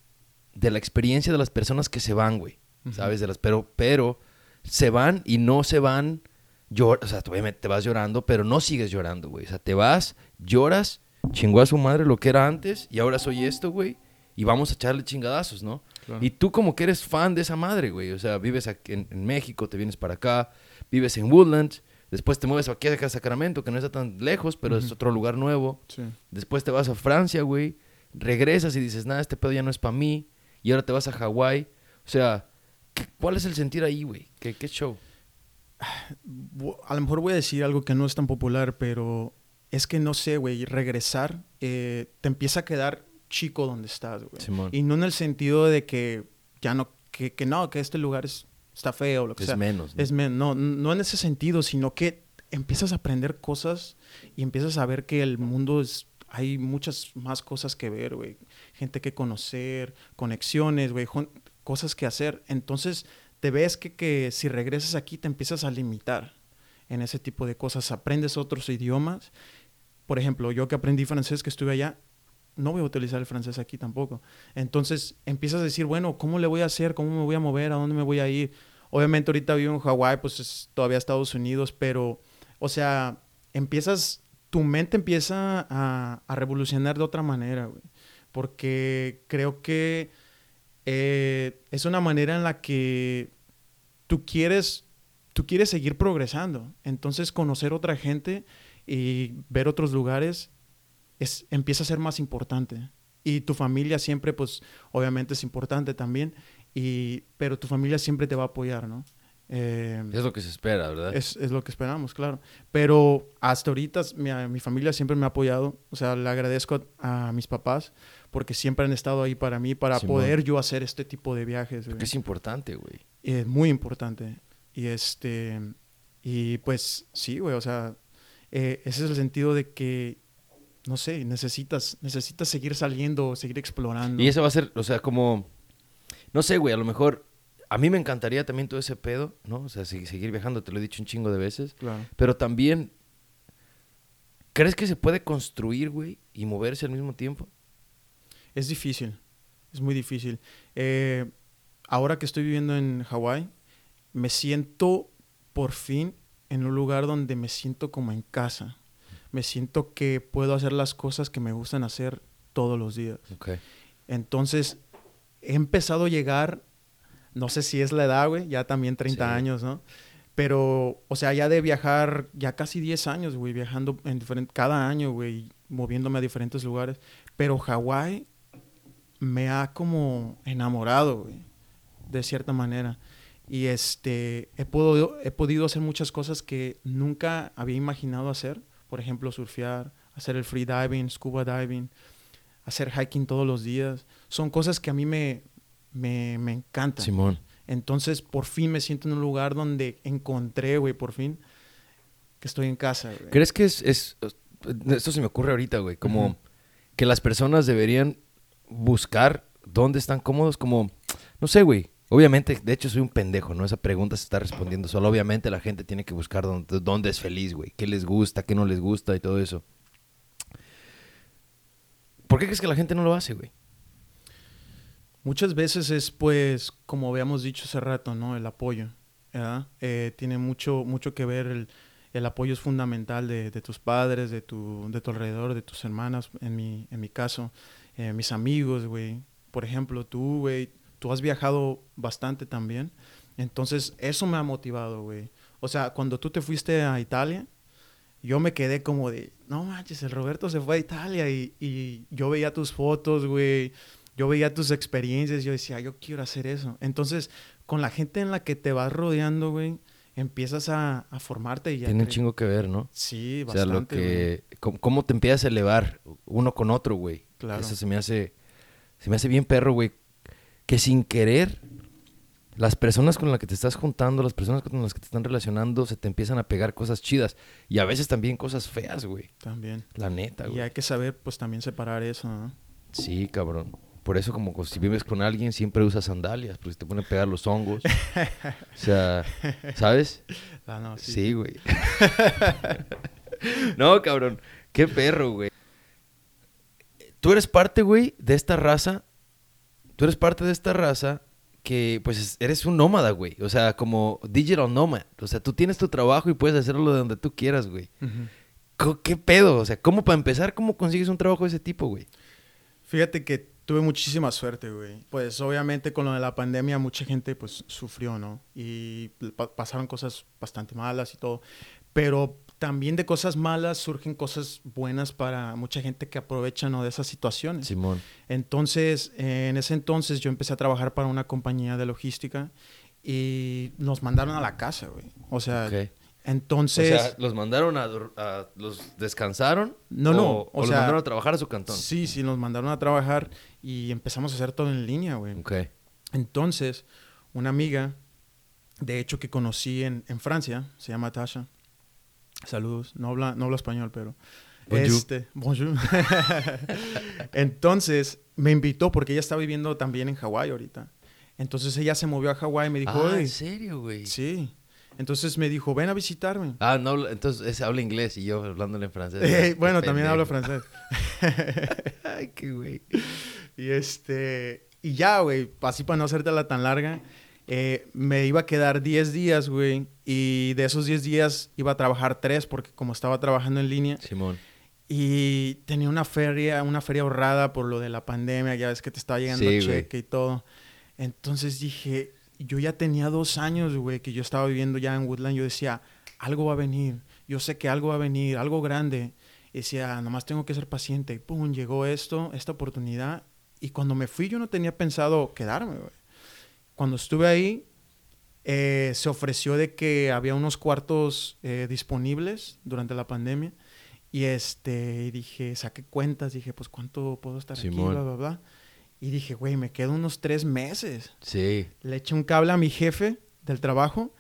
de la experiencia de las personas que se van, güey. ¿Sabes? De las, pero, pero se van y no se van. Llor, o sea, obviamente te vas llorando, pero no sigues llorando, güey. O sea, te vas, lloras, chingó a su madre lo que era antes y ahora soy esto, güey. Y vamos a echarle chingadazos, ¿no? Claro. Y tú como que eres fan de esa madre, güey. O sea, vives aquí en, en México, te vienes para acá, vives en Woodlands, después te mueves aquí a Sacramento, que no está tan lejos, pero es otro lugar nuevo. Sí. Después te vas a Francia, güey. Regresas y dices, nada, este pedo ya no es para mí. Y ahora te vas a Hawái. O sea, ¿qué- ¿cuál es el sentir ahí, güey? ¿Qué, ¿Qué show? A lo mejor voy a decir algo que no es tan popular, pero es que no sé, güey, regresar eh, te empieza a quedar chico donde estás, güey. Y no en el sentido de que ya no, que, que no, que este lugar es, está feo o lo que Es sea. menos. ¿no? Es men- no, no en ese sentido, sino que empiezas a aprender cosas y empiezas a ver que el mundo es, hay muchas más cosas que ver, güey. Gente que conocer, conexiones, güey, cosas que hacer. Entonces te ves que, que si regresas aquí te empiezas a limitar en ese tipo de cosas. Aprendes otros idiomas. Por ejemplo, yo que aprendí francés, que estuve allá, no voy a utilizar el francés aquí tampoco. Entonces empiezas a decir, bueno, ¿cómo le voy a hacer? ¿Cómo me voy a mover? ¿A dónde me voy a ir? Obviamente ahorita vivo en Hawái, pues es todavía Estados Unidos, pero, o sea, empiezas, tu mente empieza a, a revolucionar de otra manera. Porque creo que eh, es una manera en la que tú quieres, tú quieres seguir progresando. Entonces conocer otra gente y ver otros lugares es, empieza a ser más importante. Y tu familia siempre, pues, obviamente es importante también, y, pero tu familia siempre te va a apoyar, ¿no? Eh, Es lo que se espera, ¿verdad? es, es lo que esperamos, claro. Pero hasta ahorita mi, mi familia siempre me ha apoyado. O sea, le agradezco a, a mis papás porque siempre han estado ahí para mí, para Simón. poder yo hacer este tipo de viajes. güey. Porque es importante, güey. Y es muy importante. Y este. Y pues sí, güey. O sea, eh, ese es el sentido de que. No sé, necesitas, necesitas seguir saliendo, seguir explorando. Y eso va a ser, o sea, como... No sé, güey, a lo mejor... A mí me encantaría también todo ese pedo, ¿no? O sea, se- seguir viajando, te lo he dicho un chingo de veces. Claro. Pero también... ¿Crees que se puede construir, güey, y moverse al mismo tiempo? Es difícil, es muy difícil. Eh, ahora que estoy viviendo en Hawái, me siento por fin en un lugar donde me siento como en casa. Me siento que puedo hacer las cosas que me gustan hacer todos los días. Entonces, he empezado a llegar, no sé si es la edad, güey, ya también 30 Sí. años, ¿no? Pero, o sea, ya de viajar, ya casi 10 años, güey, viajando en diferente, cada año, güey, moviéndome a diferentes lugares. Pero Hawái me ha como enamorado, güey, de cierta manera. Y este, he podido, he podido hacer muchas cosas que nunca había imaginado hacer. Por ejemplo, surfear, hacer el free diving, scuba diving, hacer hiking todos los días. Son cosas que a mí me, me, me encantan. Simón. Entonces, por fin me siento en un lugar donde encontré, güey, por fin, que estoy en casa, güey. ¿Crees que es, es- Esto se me ocurre ahorita, güey. Como que las personas deberían buscar dónde están cómodos. Como, no sé, güey. Obviamente, de hecho, soy un pendejo, ¿no? Esa pregunta se está respondiendo solo. Obviamente, la gente tiene que buscar dónde, dónde es feliz, güey. ¿Qué les gusta, qué no les gusta y todo eso. ¿Por qué crees que la gente no lo hace, güey? Muchas veces es, pues, como habíamos dicho hace rato, ¿no? El apoyo. Eh, tiene mucho, mucho que ver, el, el apoyo es fundamental de, de tus padres, de tu, de tu alrededor, de tus hermanas, en mi, en mi caso, eh, mis amigos, güey. Por ejemplo, tú, güey, tú has viajado bastante también. Entonces, eso me ha motivado, güey. O sea, cuando tú te fuiste a Italia, yo me quedé como de, no manches, el Roberto se fue a Italia y, y yo veía tus fotos, güey, yo veía tus experiencias, yo decía, yo quiero hacer eso. Entonces, con la gente en la que te vas rodeando, güey, empiezas a, a formarte y ya. Tiene un chingo que ver, ¿no? Sí, O sea, bastante. lo güey. que... Cómo, cómo te empiezas a elevar uno con otro, güey. Claro. Eso se me hace... Se me hace bien perro, güey. Que sin querer, las personas con las que te estás juntando, las personas con las que te están relacionando, se te empiezan a pegar cosas chidas. Y a veces también cosas feas, güey. También. La neta, Y güey. hay que saber, pues, también separar eso, ¿no? Sí, cabrón. Por eso, como si vives con alguien, siempre usas sandalias, porque te ponen a pegar los hongos. [LAUGHS] o sea, ¿sabes? Ah, no, sí. Sí, güey. [LAUGHS] no, cabrón. Qué perro, güey. Tú eres parte, güey, de esta raza. Tú eres parte de esta raza que, pues, es- eres un nómada, güey. O sea, como digital nomad. O sea, tú tienes tu trabajo y puedes hacerlo de donde tú quieras, güey. Co- ¿Qué pedo? O sea, ¿cómo para empezar, cómo consigues un trabajo de ese tipo, güey? Fíjate que tuve muchísima suerte, güey. Pues obviamente con lo de la pandemia mucha gente pues sufrió, ¿no? Y pa- pasaron cosas bastante malas y todo. Pero también de cosas malas surgen cosas buenas para mucha gente que aprovecha, ¿no? De esas situaciones. Simón. Entonces, eh, en ese entonces yo empecé a trabajar para una compañía de logística y nos mandaron a la casa, güey. O sea, entonces... o sea, ¿los mandaron a, ¿Los descansaron? No, no, O, o los mandaron a trabajar a su cantón. sí, sí, nos mandaron a trabajar y empezamos a hacer todo en línea, güey. Ok. Entonces, una amiga, de hecho que conocí en, en Francia, se llama Tasha. Saludos, no habla, no habla español, pero... Bonjour. Este, bonjour. [LAUGHS] Entonces, me invitó porque ella está viviendo también en Hawái ahorita. Entonces ella se movió a Hawái y me dijo, ah, ¿en serio, güey? sí. Entonces me dijo, ven a visitarme. Ah, no, entonces ese habla inglés y yo hablándole en francés. Eh, bueno, también pendejo. francés. [LAUGHS] Ay, qué güey. Y este, y ya, güey, así para no hacértela tan larga, eh, me iba a quedar 10 días, güey, y de esos 10 días iba a trabajar 3 porque como estaba trabajando en línea Simón. y tenía una feria, una feria ahorrada por lo de la pandemia, ya ves que te estaba llegando Sí, el cheque y todo. Entonces dije, yo ya tenía dos años, güey, que yo estaba viviendo ya en Woodland, yo decía, algo va a venir, yo sé que algo va a venir, algo grande. Y decía, nomás tengo que ser paciente. Y pum, llegó esto, esta oportunidad. Y cuando me fui, yo no tenía pensado quedarme, güey. Cuando estuve ahí, eh, se ofreció de que había unos cuartos eh, disponibles durante la pandemia. Y este, dije, saqué cuentas, dije, pues cuánto puedo estar aquí, bla, bla, bla. Y dije, güey, me quedo unos tres meses. Sí. Le eché un cable a mi jefe del trabajo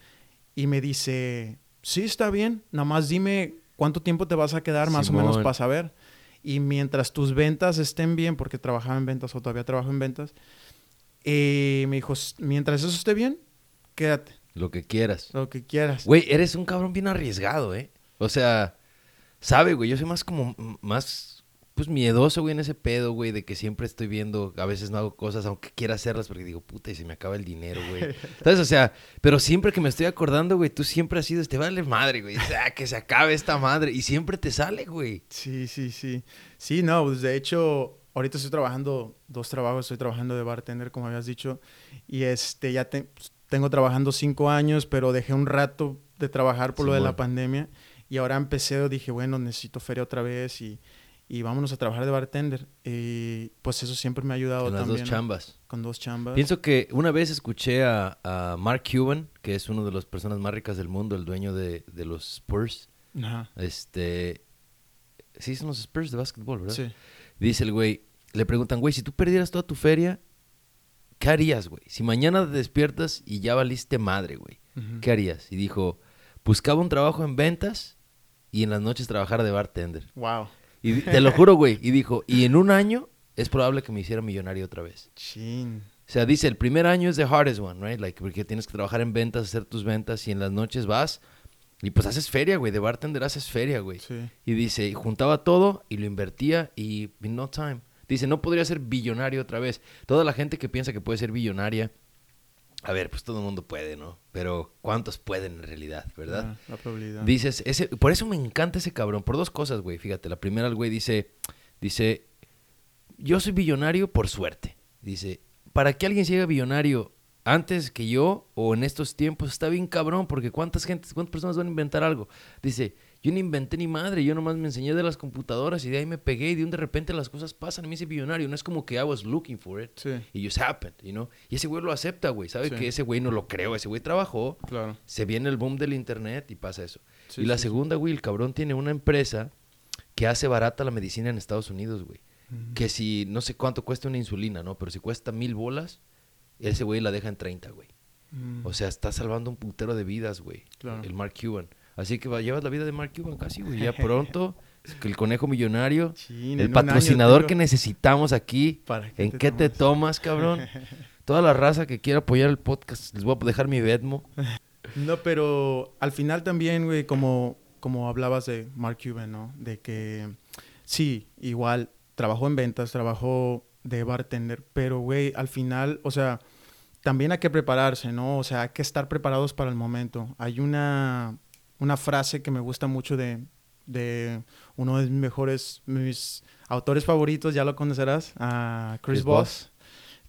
y me dice, sí, está bien, nada más dime cuánto tiempo te vas a quedar más o menos para saber. Y mientras tus ventas estén bien, porque trabajaba en ventas o todavía trabajo en ventas, y me dijo, "S- mientras eso esté bien, quédate, Lo que quieras. lo que quieras. Güey, eres un cabrón bien arriesgado, ¿eh? O sea, sabe, güey, yo soy más como, más pues miedoso, güey, en ese pedo, güey, de que siempre estoy viendo, a veces no hago cosas, aunque quiera hacerlas, porque digo, puta, y se me acaba el dinero, güey. [LAUGHS] Entonces, o sea, pero siempre que me estoy acordando, güey, tú siempre has sido, este vale madre, güey, o sea, que se acabe esta madre, y siempre te sale, güey. Sí, sí, sí. Sí, no, pues de hecho, ahorita estoy trabajando dos trabajos, estoy trabajando de bartender, como habías dicho, y este, ya pues, tengo trabajando cinco años, pero dejé un rato de trabajar por lo de la pandemia, y ahora empecé, dije, bueno, necesito feria otra vez, y y vámonos a trabajar de bartender. Y pues eso siempre me ha ayudado con también. Con dos chambas. Con dos chambas. Pienso que una vez escuché a, a, Mark Cuban, que es uno de las personas más ricas del mundo, el dueño de, de los Spurs. Ajá. Este. Sí, son los Spurs de básquetbol, ¿verdad? Sí. Dice el güey, le preguntan, güey, si tú perdieras toda tu feria, ¿qué harías, güey? Si mañana te despiertas y ya valiste madre, güey, ¿qué harías? Y dijo, buscaba un trabajo en ventas y en las noches trabajara de bartender. Wow. Y te lo juro, güey. Y dijo, y en un año es probable que me hiciera millonario otra vez. Chin. O sea, dice, el primer año es the hardest one, right? Like, porque tienes que trabajar en ventas, hacer tus ventas y en las noches vas y pues haces feria, güey. De bartender haces feria, güey. Sí. Y dice, juntaba todo y lo invertía y in no time. Dice, no podría ser billonario otra vez. Toda la gente que piensa que puede ser billonaria a ver, pues todo el mundo puede, ¿no? Pero ¿cuántos pueden en realidad, verdad? Ah, la probabilidad. Dices, ese, por eso me encanta ese cabrón, por dos cosas, güey. Fíjate, la primera, el güey dice, dice, yo soy billonario por suerte. Dice, para que alguien llegue billonario antes que yo o en estos tiempos está bien cabrón, porque ¿cuántas gente, cuántas personas van a inventar algo? Dice, yo no inventé ni madre, yo nomás me enseñé de las computadoras y de ahí me pegué y de un de repente las cosas pasan y me hice billonario. No es como que I was looking for it. Sí. Y just happened, you know. Y ese güey lo acepta, güey. Sabe que ese güey no lo creó, ese güey trabajó. Claro. Se viene el boom del internet y pasa eso. y la segunda, güey, el cabrón tiene una empresa que hace barata la medicina en Estados Unidos, güey. Que si, no sé cuánto cuesta una insulina, ¿no? Pero si cuesta mil bolas, ese güey la deja en 30, güey. O sea, está salvando un putero de vidas, güey. Claro. El Mark Cuban. Así que va, llevas la vida de Mark Cuban casi, güey. Ya [LAUGHS] pronto, el conejo millonario, el patrocinador que necesitamos aquí. ¿En qué te tomas, cabrón? Toda la raza que quiera apoyar el podcast, les voy a dejar mi Vedmo. No, pero al final también, güey, como, como hablabas de Mark Cuban, ¿no? De que sí, igual, trabajó en ventas, trabajó de bartender, pero, güey, al final, o sea, también hay que prepararse, ¿no? O sea, hay que estar preparados para el momento. Hay una una frase que me gusta mucho de, de uno de mis mejores, mis autores favoritos, ya lo conocerás, a Chris, Voss,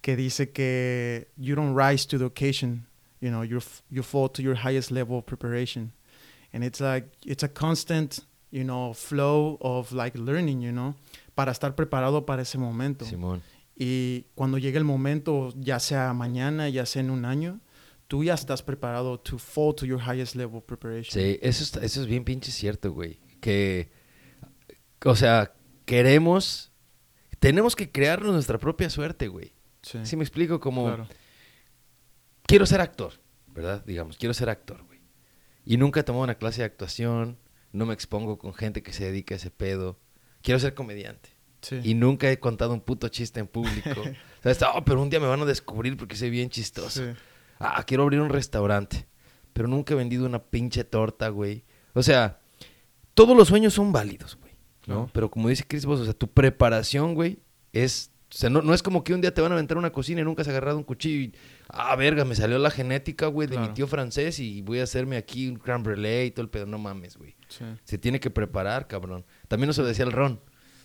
que dice que you don't rise to the occasion, you know, you you fall to your highest level of preparation. And it's like, it's a constant, you know, flow of like learning, you know, para estar preparado para ese momento. Simón. Y cuando llegue el momento, ya sea mañana, ya sea en un año, tú ya estás preparado to fall to your highest level of preparation. Sí, eso, eso es bien pinche cierto, güey. Que, o sea, queremos, tenemos que crearnos nuestra propia suerte, güey. Sí. ¿Sí me explico? Como, quiero ser actor, ¿verdad? Digamos, quiero ser actor, güey. Y nunca he tomado una clase de actuación, no me expongo con gente que se dedica a ese pedo. Quiero ser comediante. Sí. Y nunca he contado un puto chiste en público. [LAUGHS] o sea, oh, pero un día me van a descubrir porque soy bien chistoso. Sí ah, quiero abrir un restaurante, pero nunca he vendido una pinche torta, güey. O sea, todos los sueños son válidos, güey, ¿no? Pero como dice Chris Voss, o sea, tu preparación, güey, es... O sea, no, no, es como que un día te van a aventar una cocina y nunca has agarrado un cuchillo y... Ah, verga, me salió la genética, güey, de mi tío francés y voy a hacerme aquí un crème brûlée y todo el pedo. No mames, güey. Se tiene que preparar, cabrón. También eso decía el Ron.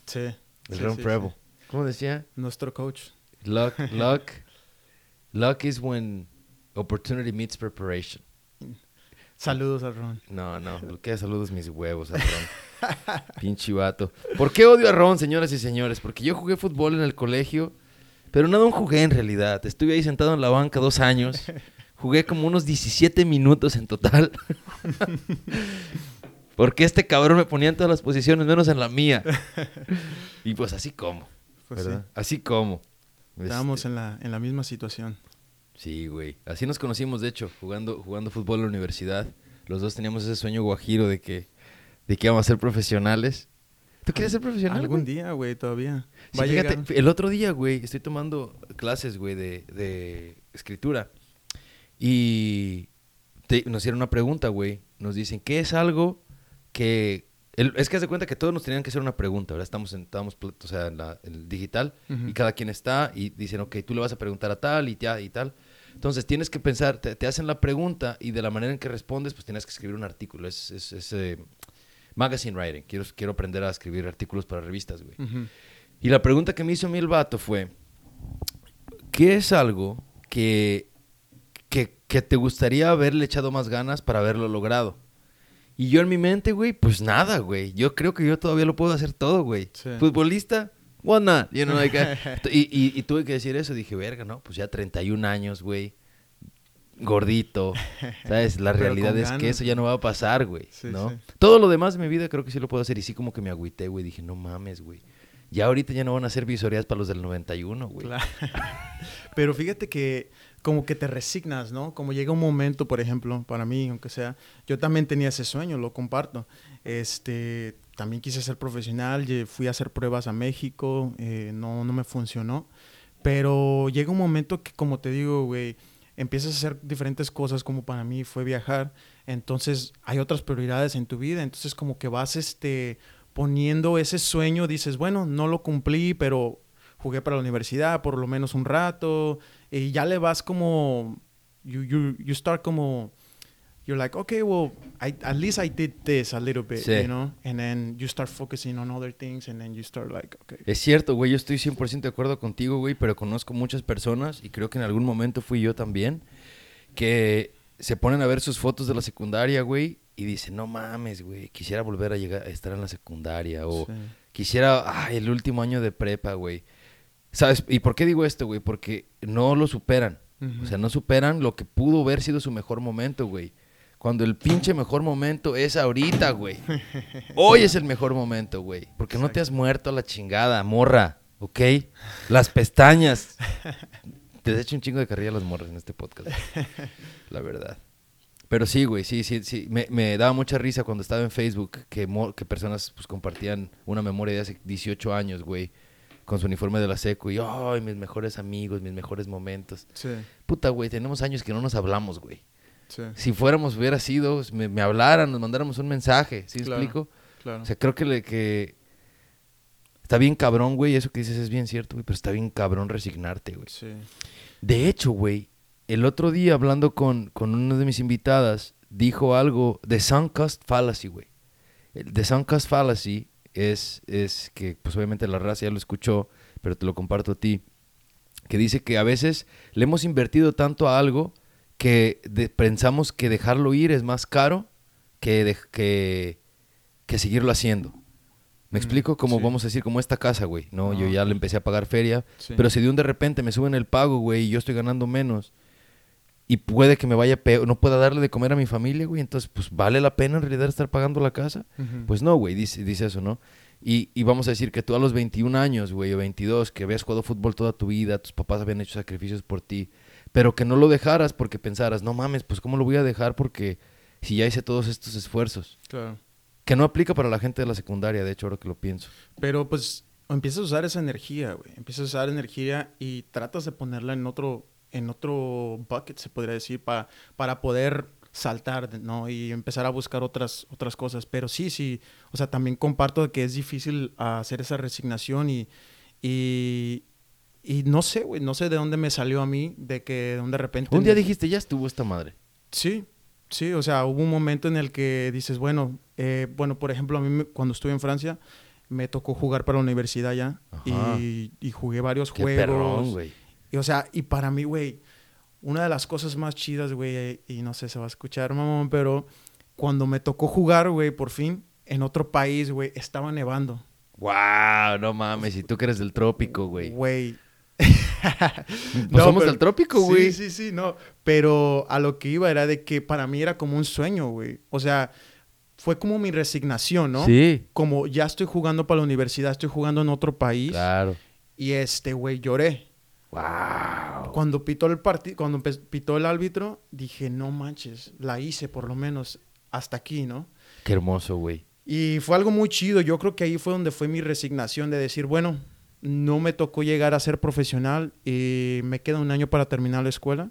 Sí. El Ron Prevo. ¿Cómo decía? Nuestro coach. Luck, [LAUGHS] luck. luck is when Opportunity meets preparation. Saludos a Ron. No, no, ¿qué saludos mis huevos a Ron? [LAUGHS] Pinche vato. ¿Por qué odio a Ron, señoras y señores? Porque yo jugué fútbol en el colegio, pero no jugué en realidad. Estuve ahí sentado en la banca dos años. Jugué como unos 17 minutos en total. [LAUGHS] Porque este cabrón me ponía en todas las posiciones, menos en la mía. Y pues así como. Pues. Así como. Estábamos este en, la, en la misma situación. Sí, güey. Así nos conocimos, de hecho, jugando, jugando fútbol en la universidad. Los dos teníamos ese sueño guajiro de que, de que íbamos a ser profesionales. ¿Tú quieres ser profesional? Algún día, güey, todavía. fíjate, el otro día, güey, estoy tomando clases, güey, de, de escritura. Y nos hicieron una pregunta, güey. Nos dicen, ¿qué es algo que el- es que haz de cuenta que todos nos tenían que hacer una pregunta, ¿verdad? Estamos en, estábamos, o sea, en, la- en el digital y cada quien está y dicen, ok, tú le vas a preguntar a tal y, ya, y tal. Entonces tienes que pensar, te, te hacen la pregunta y de la manera en que respondes, pues tienes que escribir un artículo. Es, es, es, eh, magazine writing. Quiero, quiero aprender a escribir artículos para revistas, güey. Y la pregunta que me hizo a mí el vato fue, ¿qué es algo que, que, que te gustaría haberle echado más ganas para haberlo logrado? Y yo en mi mente, güey, pues nada, güey. Yo creo que yo todavía lo puedo hacer todo, güey. Sí. Futbolista, why not? You know, like, [LAUGHS] y, y, y tuve que decir eso. Dije, verga, ¿no? Pues ya 31 años, güey. Gordito. [LAUGHS] ¿Sabes? La realidad es que eso ya no va a pasar, güey. Sí, ¿no? sí. Todo lo demás de mi vida creo que sí lo puedo hacer. Y sí como que me agüité, güey. Dije, no mames, güey. Ya ahorita ya no van a ser visorías para los del 91, güey. Claro. [LAUGHS] Pero fíjate que como que te resignas, ¿no? Como llega un momento, por ejemplo, para mí, aunque sea, yo también tenía ese sueño, lo comparto. Este, también quise ser profesional, fui a hacer pruebas a México, eh, no, no me funcionó. Pero llega un momento que, como te digo, güey, empiezas a hacer diferentes cosas, como para mí fue viajar. Entonces, hay otras prioridades en tu vida. Entonces, como que vas, este, poniendo ese sueño, dices, bueno, no lo cumplí, pero jugué para la universidad por lo menos un rato y ya le vas como you you you start como you're like okay well I, at least I did this a little bit Sí. you know and then you start focusing on other things and then you start like okay Es cierto, güey, yo estoy 100% de acuerdo contigo, güey, pero conozco muchas personas y creo que en algún momento fui yo también, que se ponen a ver sus fotos de la secundaria, güey, y dicen, no mames, güey, quisiera volver a llegar a estar en la secundaria o Sí. quisiera, ay, el último año de prepa, güey. ¿Sabes? ¿Y por qué digo esto, güey? Porque no lo superan. O sea, no superan lo que pudo haber sido su mejor momento, güey. Cuando el pinche mejor momento es ahorita, güey. [LAUGHS] Hoy es el mejor momento, güey. Porque no te has muerto a la chingada, morra. ¿Ok? Las pestañas. Te he hecho un chingo de carrilla a las morras en este podcast. La verdad. Pero sí, güey, sí, sí, sí. Me, me daba mucha risa cuando estaba en Facebook que personas pues, compartían una memoria de hace 18 años, güey. Con su uniforme de la secu. Y, ay, mis mejores amigos, mis mejores momentos. sí Puta, güey, tenemos años que no nos hablamos, güey. sí Si fuéramos, hubiera sido, me, me hablaran, nos mandáramos un mensaje, ¿sí Claro. explico? claro O sea, creo que, le, que está bien cabrón, güey, eso que dices es bien cierto, güey, pero está bien cabrón resignarte, güey. sí De hecho, güey, el otro día hablando con, con una de mis invitadas, dijo algo de sunk cost fallacy, güey. Sunk cost fallacy es, es que, pues obviamente la raza ya lo escuchó, pero te lo comparto a ti, que dice que a veces le hemos invertido tanto a algo que de- pensamos que dejarlo ir es más caro que, de- que, que seguirlo haciendo. ¿Me Mm, explico? Como sí. vamos a decir, como esta casa, güey. No, yo Ah, ya le empecé a pagar feria, Sí. pero si de un de repente me suben el pago, güey, y yo estoy ganando menos, y puede que me vaya peor, no pueda darle de comer a mi familia, güey, entonces, pues, ¿vale la pena en realidad estar pagando la casa? Pues no, güey, dice, dice eso, ¿no? Y, y vamos a decir que tú a los 21 años, güey, o 22, que habías jugado fútbol toda tu vida, tus papás habían hecho sacrificios por ti, pero que no lo dejaras porque pensaras, no mames, pues, ¿cómo lo voy a dejar? Porque si ya hice todos estos esfuerzos. claro Que no aplica para la gente de la secundaria, de hecho, ahora que lo pienso. Pero pues empiezas a usar esa energía, güey. Empiezas a usar energía y tratas de ponerla en otro, en otro bucket, se podría decir, para para poder saltar, ¿no? Y empezar a buscar otras, otras cosas. Pero sí, sí, o sea, también comparto que es difícil hacer esa resignación y, y, y no sé, güey, no sé de dónde me salió a mí, de que de repente... Un día me- dijiste, ya estuvo esta madre. Sí, sí, o sea, hubo un momento en el que dices, bueno, eh, bueno, por ejemplo, a mí cuando estuve en Francia me tocó jugar para la universidad ya y, y jugué varios Qué juegos. perrón. Y, o sea, y para mí, güey, una de las cosas más chidas, güey, y no sé, se va a escuchar, mamón, pero cuando me tocó jugar, güey, por fin, en otro país, güey, estaba nevando. Wow, no mames, y tú que eres del trópico, güey. Güey. [LAUGHS] Pues somos pero- del trópico, güey. Sí, sí, sí, no. Pero a lo que iba era de que para mí era como un sueño, güey. O sea, fue como mi resignación, ¿no? Sí, Como ya estoy jugando para la universidad, estoy jugando en otro país. claro. Y este, güey, lloré. Wow. Cuando pitó el partido, cuando pitó el árbitro, dije, no manches, la hice por lo menos hasta aquí, ¿no? Qué hermoso, güey. Y fue algo muy chido. Yo creo que ahí fue donde fue mi resignación de decir, bueno, no me tocó llegar a ser profesional y me queda un año para terminar la escuela.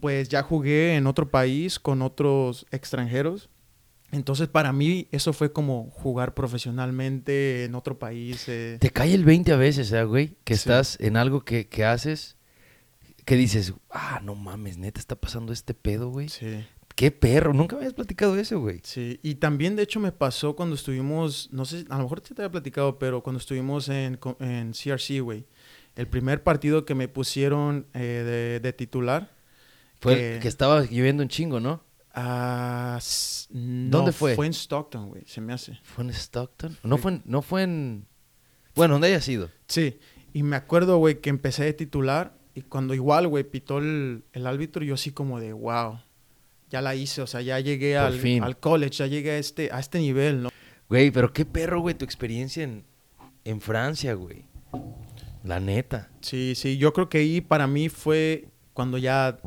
Pues ya jugué en otro país con otros extranjeros. Entonces, para mí, eso fue como jugar profesionalmente en otro país. eh. Te cae el 20 a veces, ¿eh, güey? Que Sí. estás en algo que, que haces, que dices, ah, no mames, neta, está pasando este pedo, güey. Sí, Qué perro, nunca me habías platicado eso, güey. sí. Y también, de hecho, me pasó cuando estuvimos, no sé, a lo mejor te había platicado, pero cuando estuvimos en, en CRC, güey. El primer partido que me pusieron eh, de, de titular. Fue que- el que estaba lloviendo un chingo, ¿no? Ah, s- ¿Dónde no, fue? Fue en Stockton, güey, se me hace. ¿Fue en Stockton? No fue en, no fue en... Bueno, donde haya sido. Sí, y me acuerdo, güey, que empecé de titular y cuando igual, güey, pitó el, el árbitro, yo así como de, wow, ya la hice, o sea, ya llegué al, al college, ya llegué a este, a este nivel, ¿no? Güey, pero qué perro, güey, tu experiencia en, en Francia, güey. La neta. Sí, sí, yo creo que ahí para mí fue cuando ya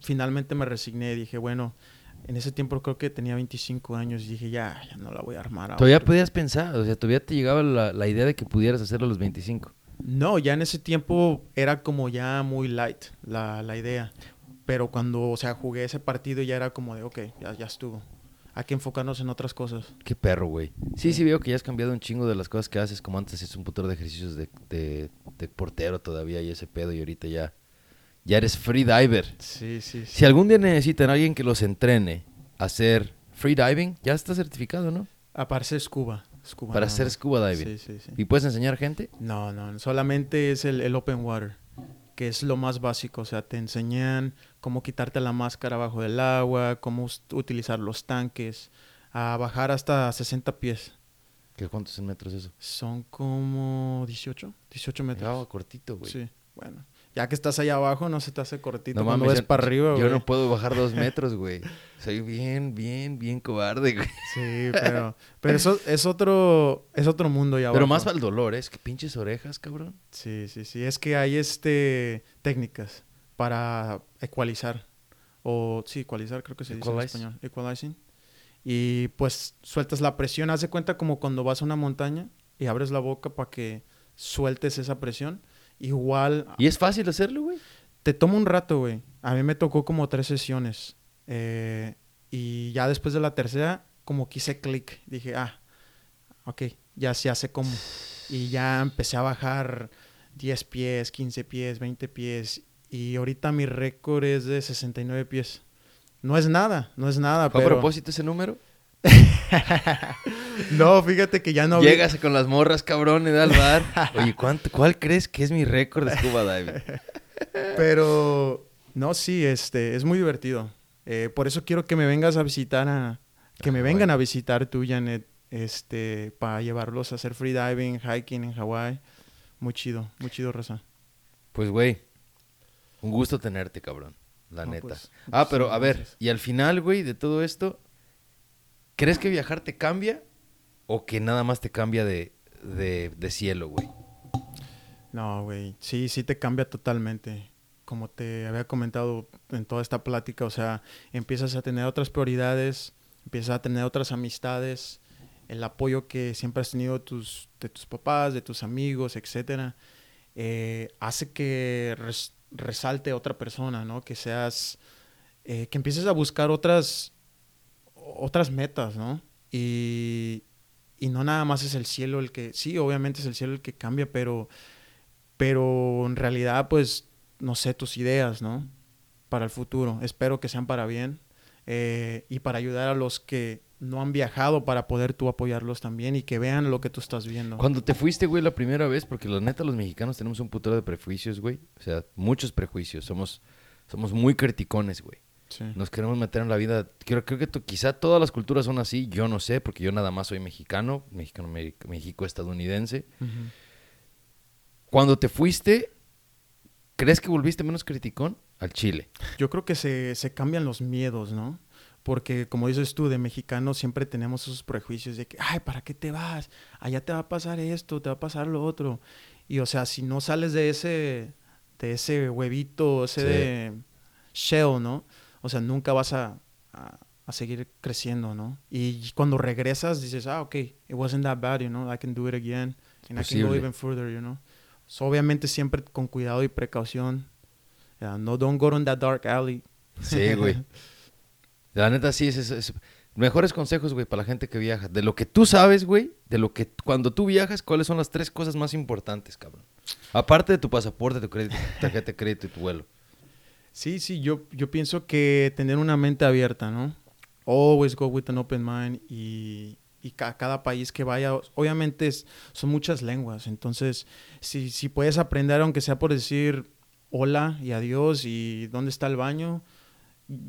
finalmente me resigné, dije, bueno, en ese tiempo creo que tenía 25 años y dije, ya, ya no la voy a armar. Todavía ahora". podías pensar, o sea, todavía te llegaba la, la idea de que pudieras hacerlo a los 25. No, ya en ese tiempo era como ya muy light la, la idea. Pero cuando, o sea, jugué ese partido ya era como de, ok, ya, ya estuvo. Hay que enfocarnos en otras cosas. Qué perro, güey. Sí, sí veo que ya has cambiado un chingo de las cosas que haces, como antes es un putero de ejercicios de, de, de portero todavía y ese pedo y ahorita ya, ya eres free diver. Sí, sí, sí. Si algún día necesitan a alguien que los entrene a hacer free diving, ya está certificado, ¿no? Aparece scuba. scuba Para nada hacer scuba diving. Sí, sí, sí. ¿Y puedes enseñar gente? No, no, solamente es el, el open water, que es lo más básico. O sea, te enseñan cómo quitarte la máscara bajo del agua, cómo utilizar los tanques, a bajar hasta 60 pies. ¿Qué cuántos metros es eso? Son como 18, 18 metros. Ah, cortito, güey. Sí, bueno. Ya que estás allá abajo, no se te hace cortito No cuando mames, ves yo- para arriba, Yo no puedo bajar dos [LAUGHS] metros, güey. Soy bien, bien, bien cobarde, güey. Sí, pero, pero eso es otro, es otro mundo ya Pero abajo. más para el dolor, ¿eh? es que pinches orejas, cabrón. Sí, sí, sí. Es que hay este técnicas para ecualizar. O sí, ecualizar creo que se dice en español. Equalizing. Y pues sueltas la presión. Haz de cuenta como cuando vas a una montaña y abres la boca para que sueltes esa presión. Igual ¿Y es fácil hacerlo, güey? te toma un rato, güey. A mí me tocó como tres sesiones. Eh, y ya después de la tercera, como que hice clic. Dije, ah, ok, ya se hace como. Y ya empecé a bajar 10 pies, 15 pies, 20 pies. Y ahorita mi récord es de 69 pies. No es nada, no es nada, ¿Fue a pero... propósito ese número? [LAUGHS] [LAUGHS] no, fíjate que ya no... vi- Llegas con las morras, cabrón, y da al bar. [LAUGHS] Oye, ¿cuánto, ¿cuál crees que es mi récord de scuba diving? [LAUGHS] Pero, no, sí, este, es muy divertido. Eh, por eso quiero que me vengas a visitar a... Que me Ah, vengan bueno. a visitar tú, Janet, este, para llevarlos a hacer freediving, hiking en Hawái. Muy chido, muy chido, Rosa. Pues, güey, un gusto tenerte, cabrón. La No, neta. pues, ah, pero a ver, gracias. y al final, güey, de todo esto, ¿crees que viajar te cambia o que nada más te cambia de, de, cielo, güey? No, güey, sí, sí te cambia totalmente. Como te había comentado en toda esta plática, o sea, empiezas a tener otras prioridades, empiezas a tener otras amistades, el apoyo que siempre has tenido de tus, de tus papás, de tus amigos, etcétera, eh, hace que res- resalte otra persona, ¿no? Que seas, eh, que empieces a buscar otras, otras metas, ¿no? Y, y no nada más es el cielo el que, sí, obviamente es el cielo el que cambia, pero, pero en realidad, pues, no sé, tus ideas, ¿no? Para el futuro. Espero que sean para bien eh, y para ayudar a los que no han viajado para poder tú apoyarlos también y que vean lo que tú estás viendo. Cuando te fuiste, güey, la primera vez, porque la neta los mexicanos tenemos un putero de prejuicios, güey. O sea, muchos prejuicios. Somos, somos muy criticones, güey. Sí. Nos queremos meter en la vida. Creo, creo que to- quizá todas las culturas son así. Yo no sé, porque yo nada más soy mexicano, mexicano, me- México estadounidense. Ujú. Cuando te fuiste, ¿crees que volviste menos criticón? Al Chile. Yo creo que se, se cambian los miedos, ¿no? Porque como dices tú, de mexicano siempre tenemos esos prejuicios de que, ay, ¿para qué te vas? Allá te va a pasar esto, te va a pasar lo otro. Y o sea, si no sales de ese, de ese huevito, ese Sí. de shell, ¿no? O sea, nunca vas a, a, a seguir creciendo, ¿no? Y cuando regresas dices, ah, ok, it wasn't that bad, you know, I can do it again. And I can go even further, you know. So, obviamente siempre con cuidado y precaución. Yeah, no, don't go on that dark alley. Sí, güey. [LAUGHS] La neta, sí, es, es- es- mejores consejos, güey, para la gente que viaja. De lo que tú sabes, güey, de lo que cuando tú viajas, ¿cuáles son las tres cosas más importantes, cabrón? Aparte de tu pasaporte, tu crédito, tarjeta de crédito y tu vuelo. Sí, sí, yo, yo pienso que tener una mente abierta, ¿no? Always go with an open mind y, y ca- cada país que vaya, obviamente es- son muchas lenguas, entonces si, si puedes aprender, aunque sea por decir hola y adiós y dónde está el baño,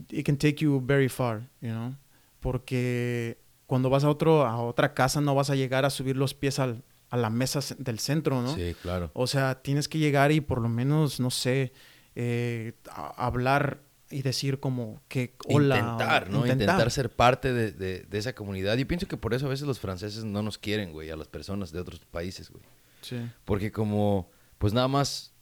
it can take you very far, you know? Porque cuando vas a, otro, a otra casa no vas a llegar a subir los pies al- a la mesa del centro, ¿no? Sí, claro. O sea, tienes que llegar y por lo menos, no sé, eh, hablar y decir como que hola. intentar, ¿no? Intentar. ser parte de, de- de esa comunidad. Yo pienso que por eso a veces los franceses no nos quieren, güey, a las personas de otros países, güey. Sí. Porque como, pues nada más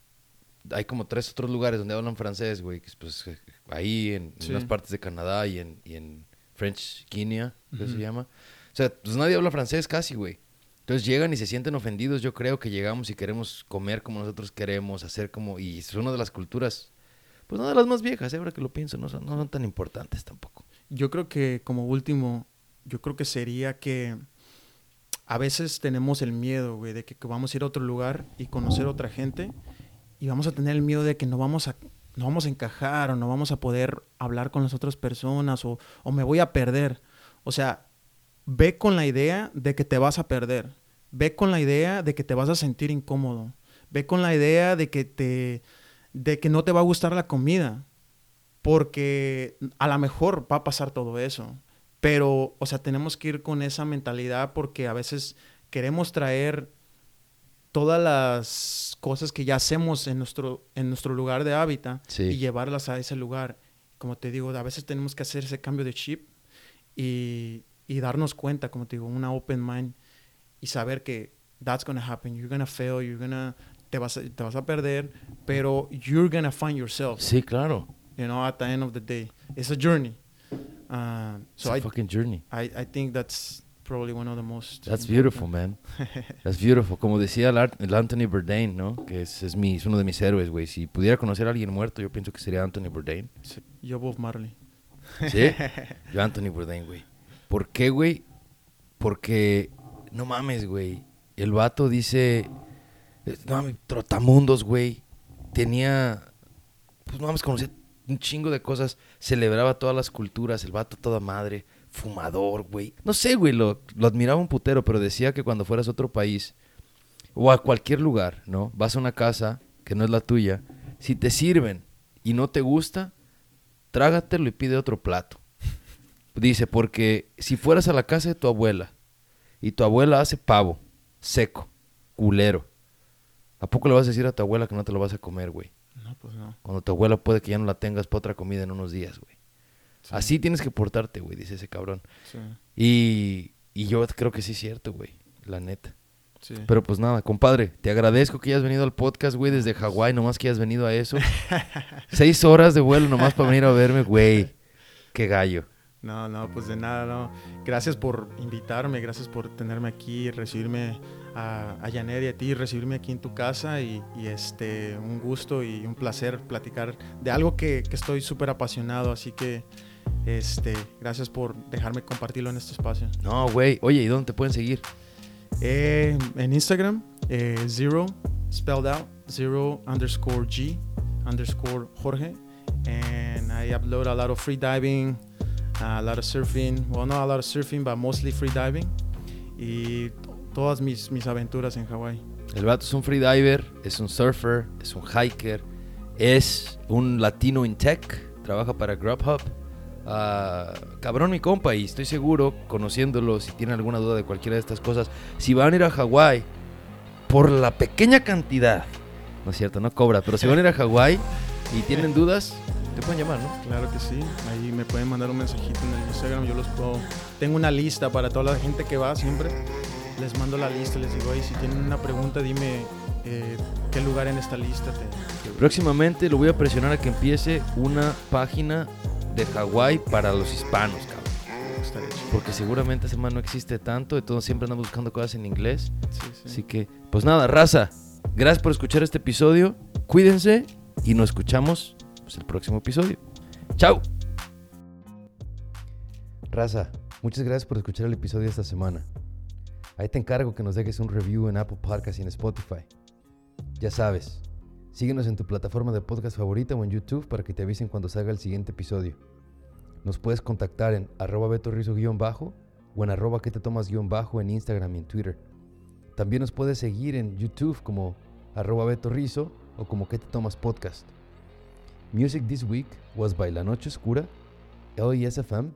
hay como tres otros lugares donde hablan francés, güey. que es, Pues ahí en, en Sí. unas partes de Canadá y en, y en French Guinea, que se llama. O sea, pues nadie habla francés casi, güey. Entonces llegan y se sienten ofendidos. Yo creo que llegamos y queremos comer como nosotros queremos, hacer como... Y es una de las culturas, pues no de las más viejas, eh, ahora que lo pienso, no son, tan importantes tampoco. Yo creo que como último, yo creo que sería que a veces tenemos el miedo, güey, de que, vamos a ir a otro lugar y conocer otra gente y vamos a tener el miedo de que no vamos a, no vamos a encajar o no vamos a poder hablar con las otras personas o, o me voy a perder. O sea, ve con la idea de que te vas a perder. Ve con la idea de que te vas a sentir incómodo. Ve con la idea de que te de que no te va a gustar la comida. Porque a lo mejor va a pasar todo eso. Pero, o sea, tenemos que ir con esa mentalidad porque a veces queremos traer todas las cosas que ya hacemos en nuestro, en nuestro lugar de hábitat Sí. y llevarlas a ese lugar. Como te digo, a veces tenemos que hacer ese cambio de chip y, y darnos cuenta, como te digo, una open mind y saber que that's gonna happen, you're gonna fail, you're gonna, te vas a, te vas a perder, pero you're gonna find yourself, Sí, claro. you know, at the end of the day. It's a journey. Uh, It's so a I, fucking journey. I, I think that's probably one of the most. That's beautiful, man. [LAUGHS] That's beautiful. Como decía el Anthony Bourdain, ¿no? Que es, es, mi, es uno de mis héroes, güey. Si pudiera conocer a alguien muerto, yo pienso que sería Anthony Bourdain. Sí, Yo Bob Marley. ¿Sí? [LAUGHS] Yo Anthony Bourdain, güey. ¿Por qué, güey? Porque, no mames, güey. El vato dice, no mames, trotamundos, güey. Tenía, pues no mames, conocía un chingo de cosas. Celebraba todas las culturas, el vato toda madre. Fumador, güey. No sé, güey, lo, lo admiraba un putero, pero decía que cuando fueras a otro país o a cualquier lugar, ¿no? Vas a una casa que no es la tuya. Si te sirven y no te gusta, trágatelo y pide otro plato. Dice, porque si fueras a la casa de tu abuela y tu abuela hace pavo, seco, culero, ¿a poco le vas a decir a tu abuela que no te lo vas a comer, güey? No, pues no. Cuando tu abuela puede que ya no la tengas para otra comida en unos días, güey. Sí, Así tienes que portarte, güey, dice ese cabrón. Sí, Y, y yo creo que sí es cierto, güey, la neta. sí. Pero pues nada, compadre, te agradezco que hayas venido al podcast, güey, desde Hawái, nomás que hayas venido a eso. [LAUGHS] Seis horas de vuelo nomás para venir a verme, güey. [LAUGHS] Qué gallo. No, no, pues de nada, no. Gracias por invitarme, gracias por tenerme aquí, recibirme a, a Janet y a ti, recibirme aquí en tu casa y, y, este, un gusto y un placer platicar de algo que, que estoy súper apasionado, así que este, gracias por dejarme compartirlo en este espacio. No, güey. Oye, ¿y dónde te pueden seguir? Eh, en Instagram, eh, zero, spelled out, zero underscore G, underscore Jorge. And I upload a lot of free diving, a lot of surfing. Well, not a lot of surfing, but mostly free diving. Y todas mis, mis aventuras en Hawái. El vato es un freediver, es un surfer, es un hiker, es un latino in tech, trabaja para Grubhub. Ah, cabrón mi compa y estoy seguro, conociéndolo, si tienen alguna duda de cualquiera de estas cosas, si van a ir a Hawái, por la pequeña cantidad, no es cierto, no cobra, pero si van a ir a Hawái y tienen dudas, te pueden llamar, ¿no? Claro que sí. Ahí me pueden mandar un mensajito en el Instagram. Yo los puedo. Tengo una lista para toda la gente que va siempre. Les mando la lista. Les digo, ahí si tienen una pregunta, dime eh, qué lugar en esta lista te. te- Próximamente lo voy a presionar a que empiece una página de Hawái para los hispanos, cabrón. Porque seguramente ese man no existe tanto, todos siempre andamos buscando cosas en inglés. Sí, sí. Así que, pues nada, raza. Gracias por escuchar este episodio. Cuídense y nos escuchamos el próximo episodio. Chao. Raza, muchas gracias por escuchar el episodio esta semana. Ahí te encargo que nos dejes un review en Apple Podcasts y en Spotify. Ya sabes, síguenos en tu plataforma de podcast favorita o en YouTube para que te avisen cuando salga el siguiente episodio. Nos puedes contactar en arroba betorrizo-bajo o en arroba que te tomas-bajo en Instagram y en Twitter. También nos puedes seguir en YouTube como arroba betorrizo o como que te tomas podcast. Music this week was by La Noche Oscura, LESFM,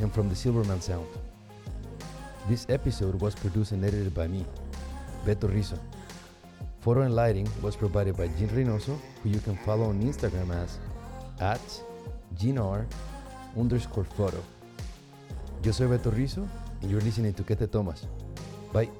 and from the Silverman Sound. This episode was produced and edited by me, Beto Rizzo. Photo and lighting was provided by Jean Reynoso, who you can follow on Instagram as at GeneR underscore photo. Yo soy Beto Rizzo, and you're listening to ¿Qué te tomas? Bye.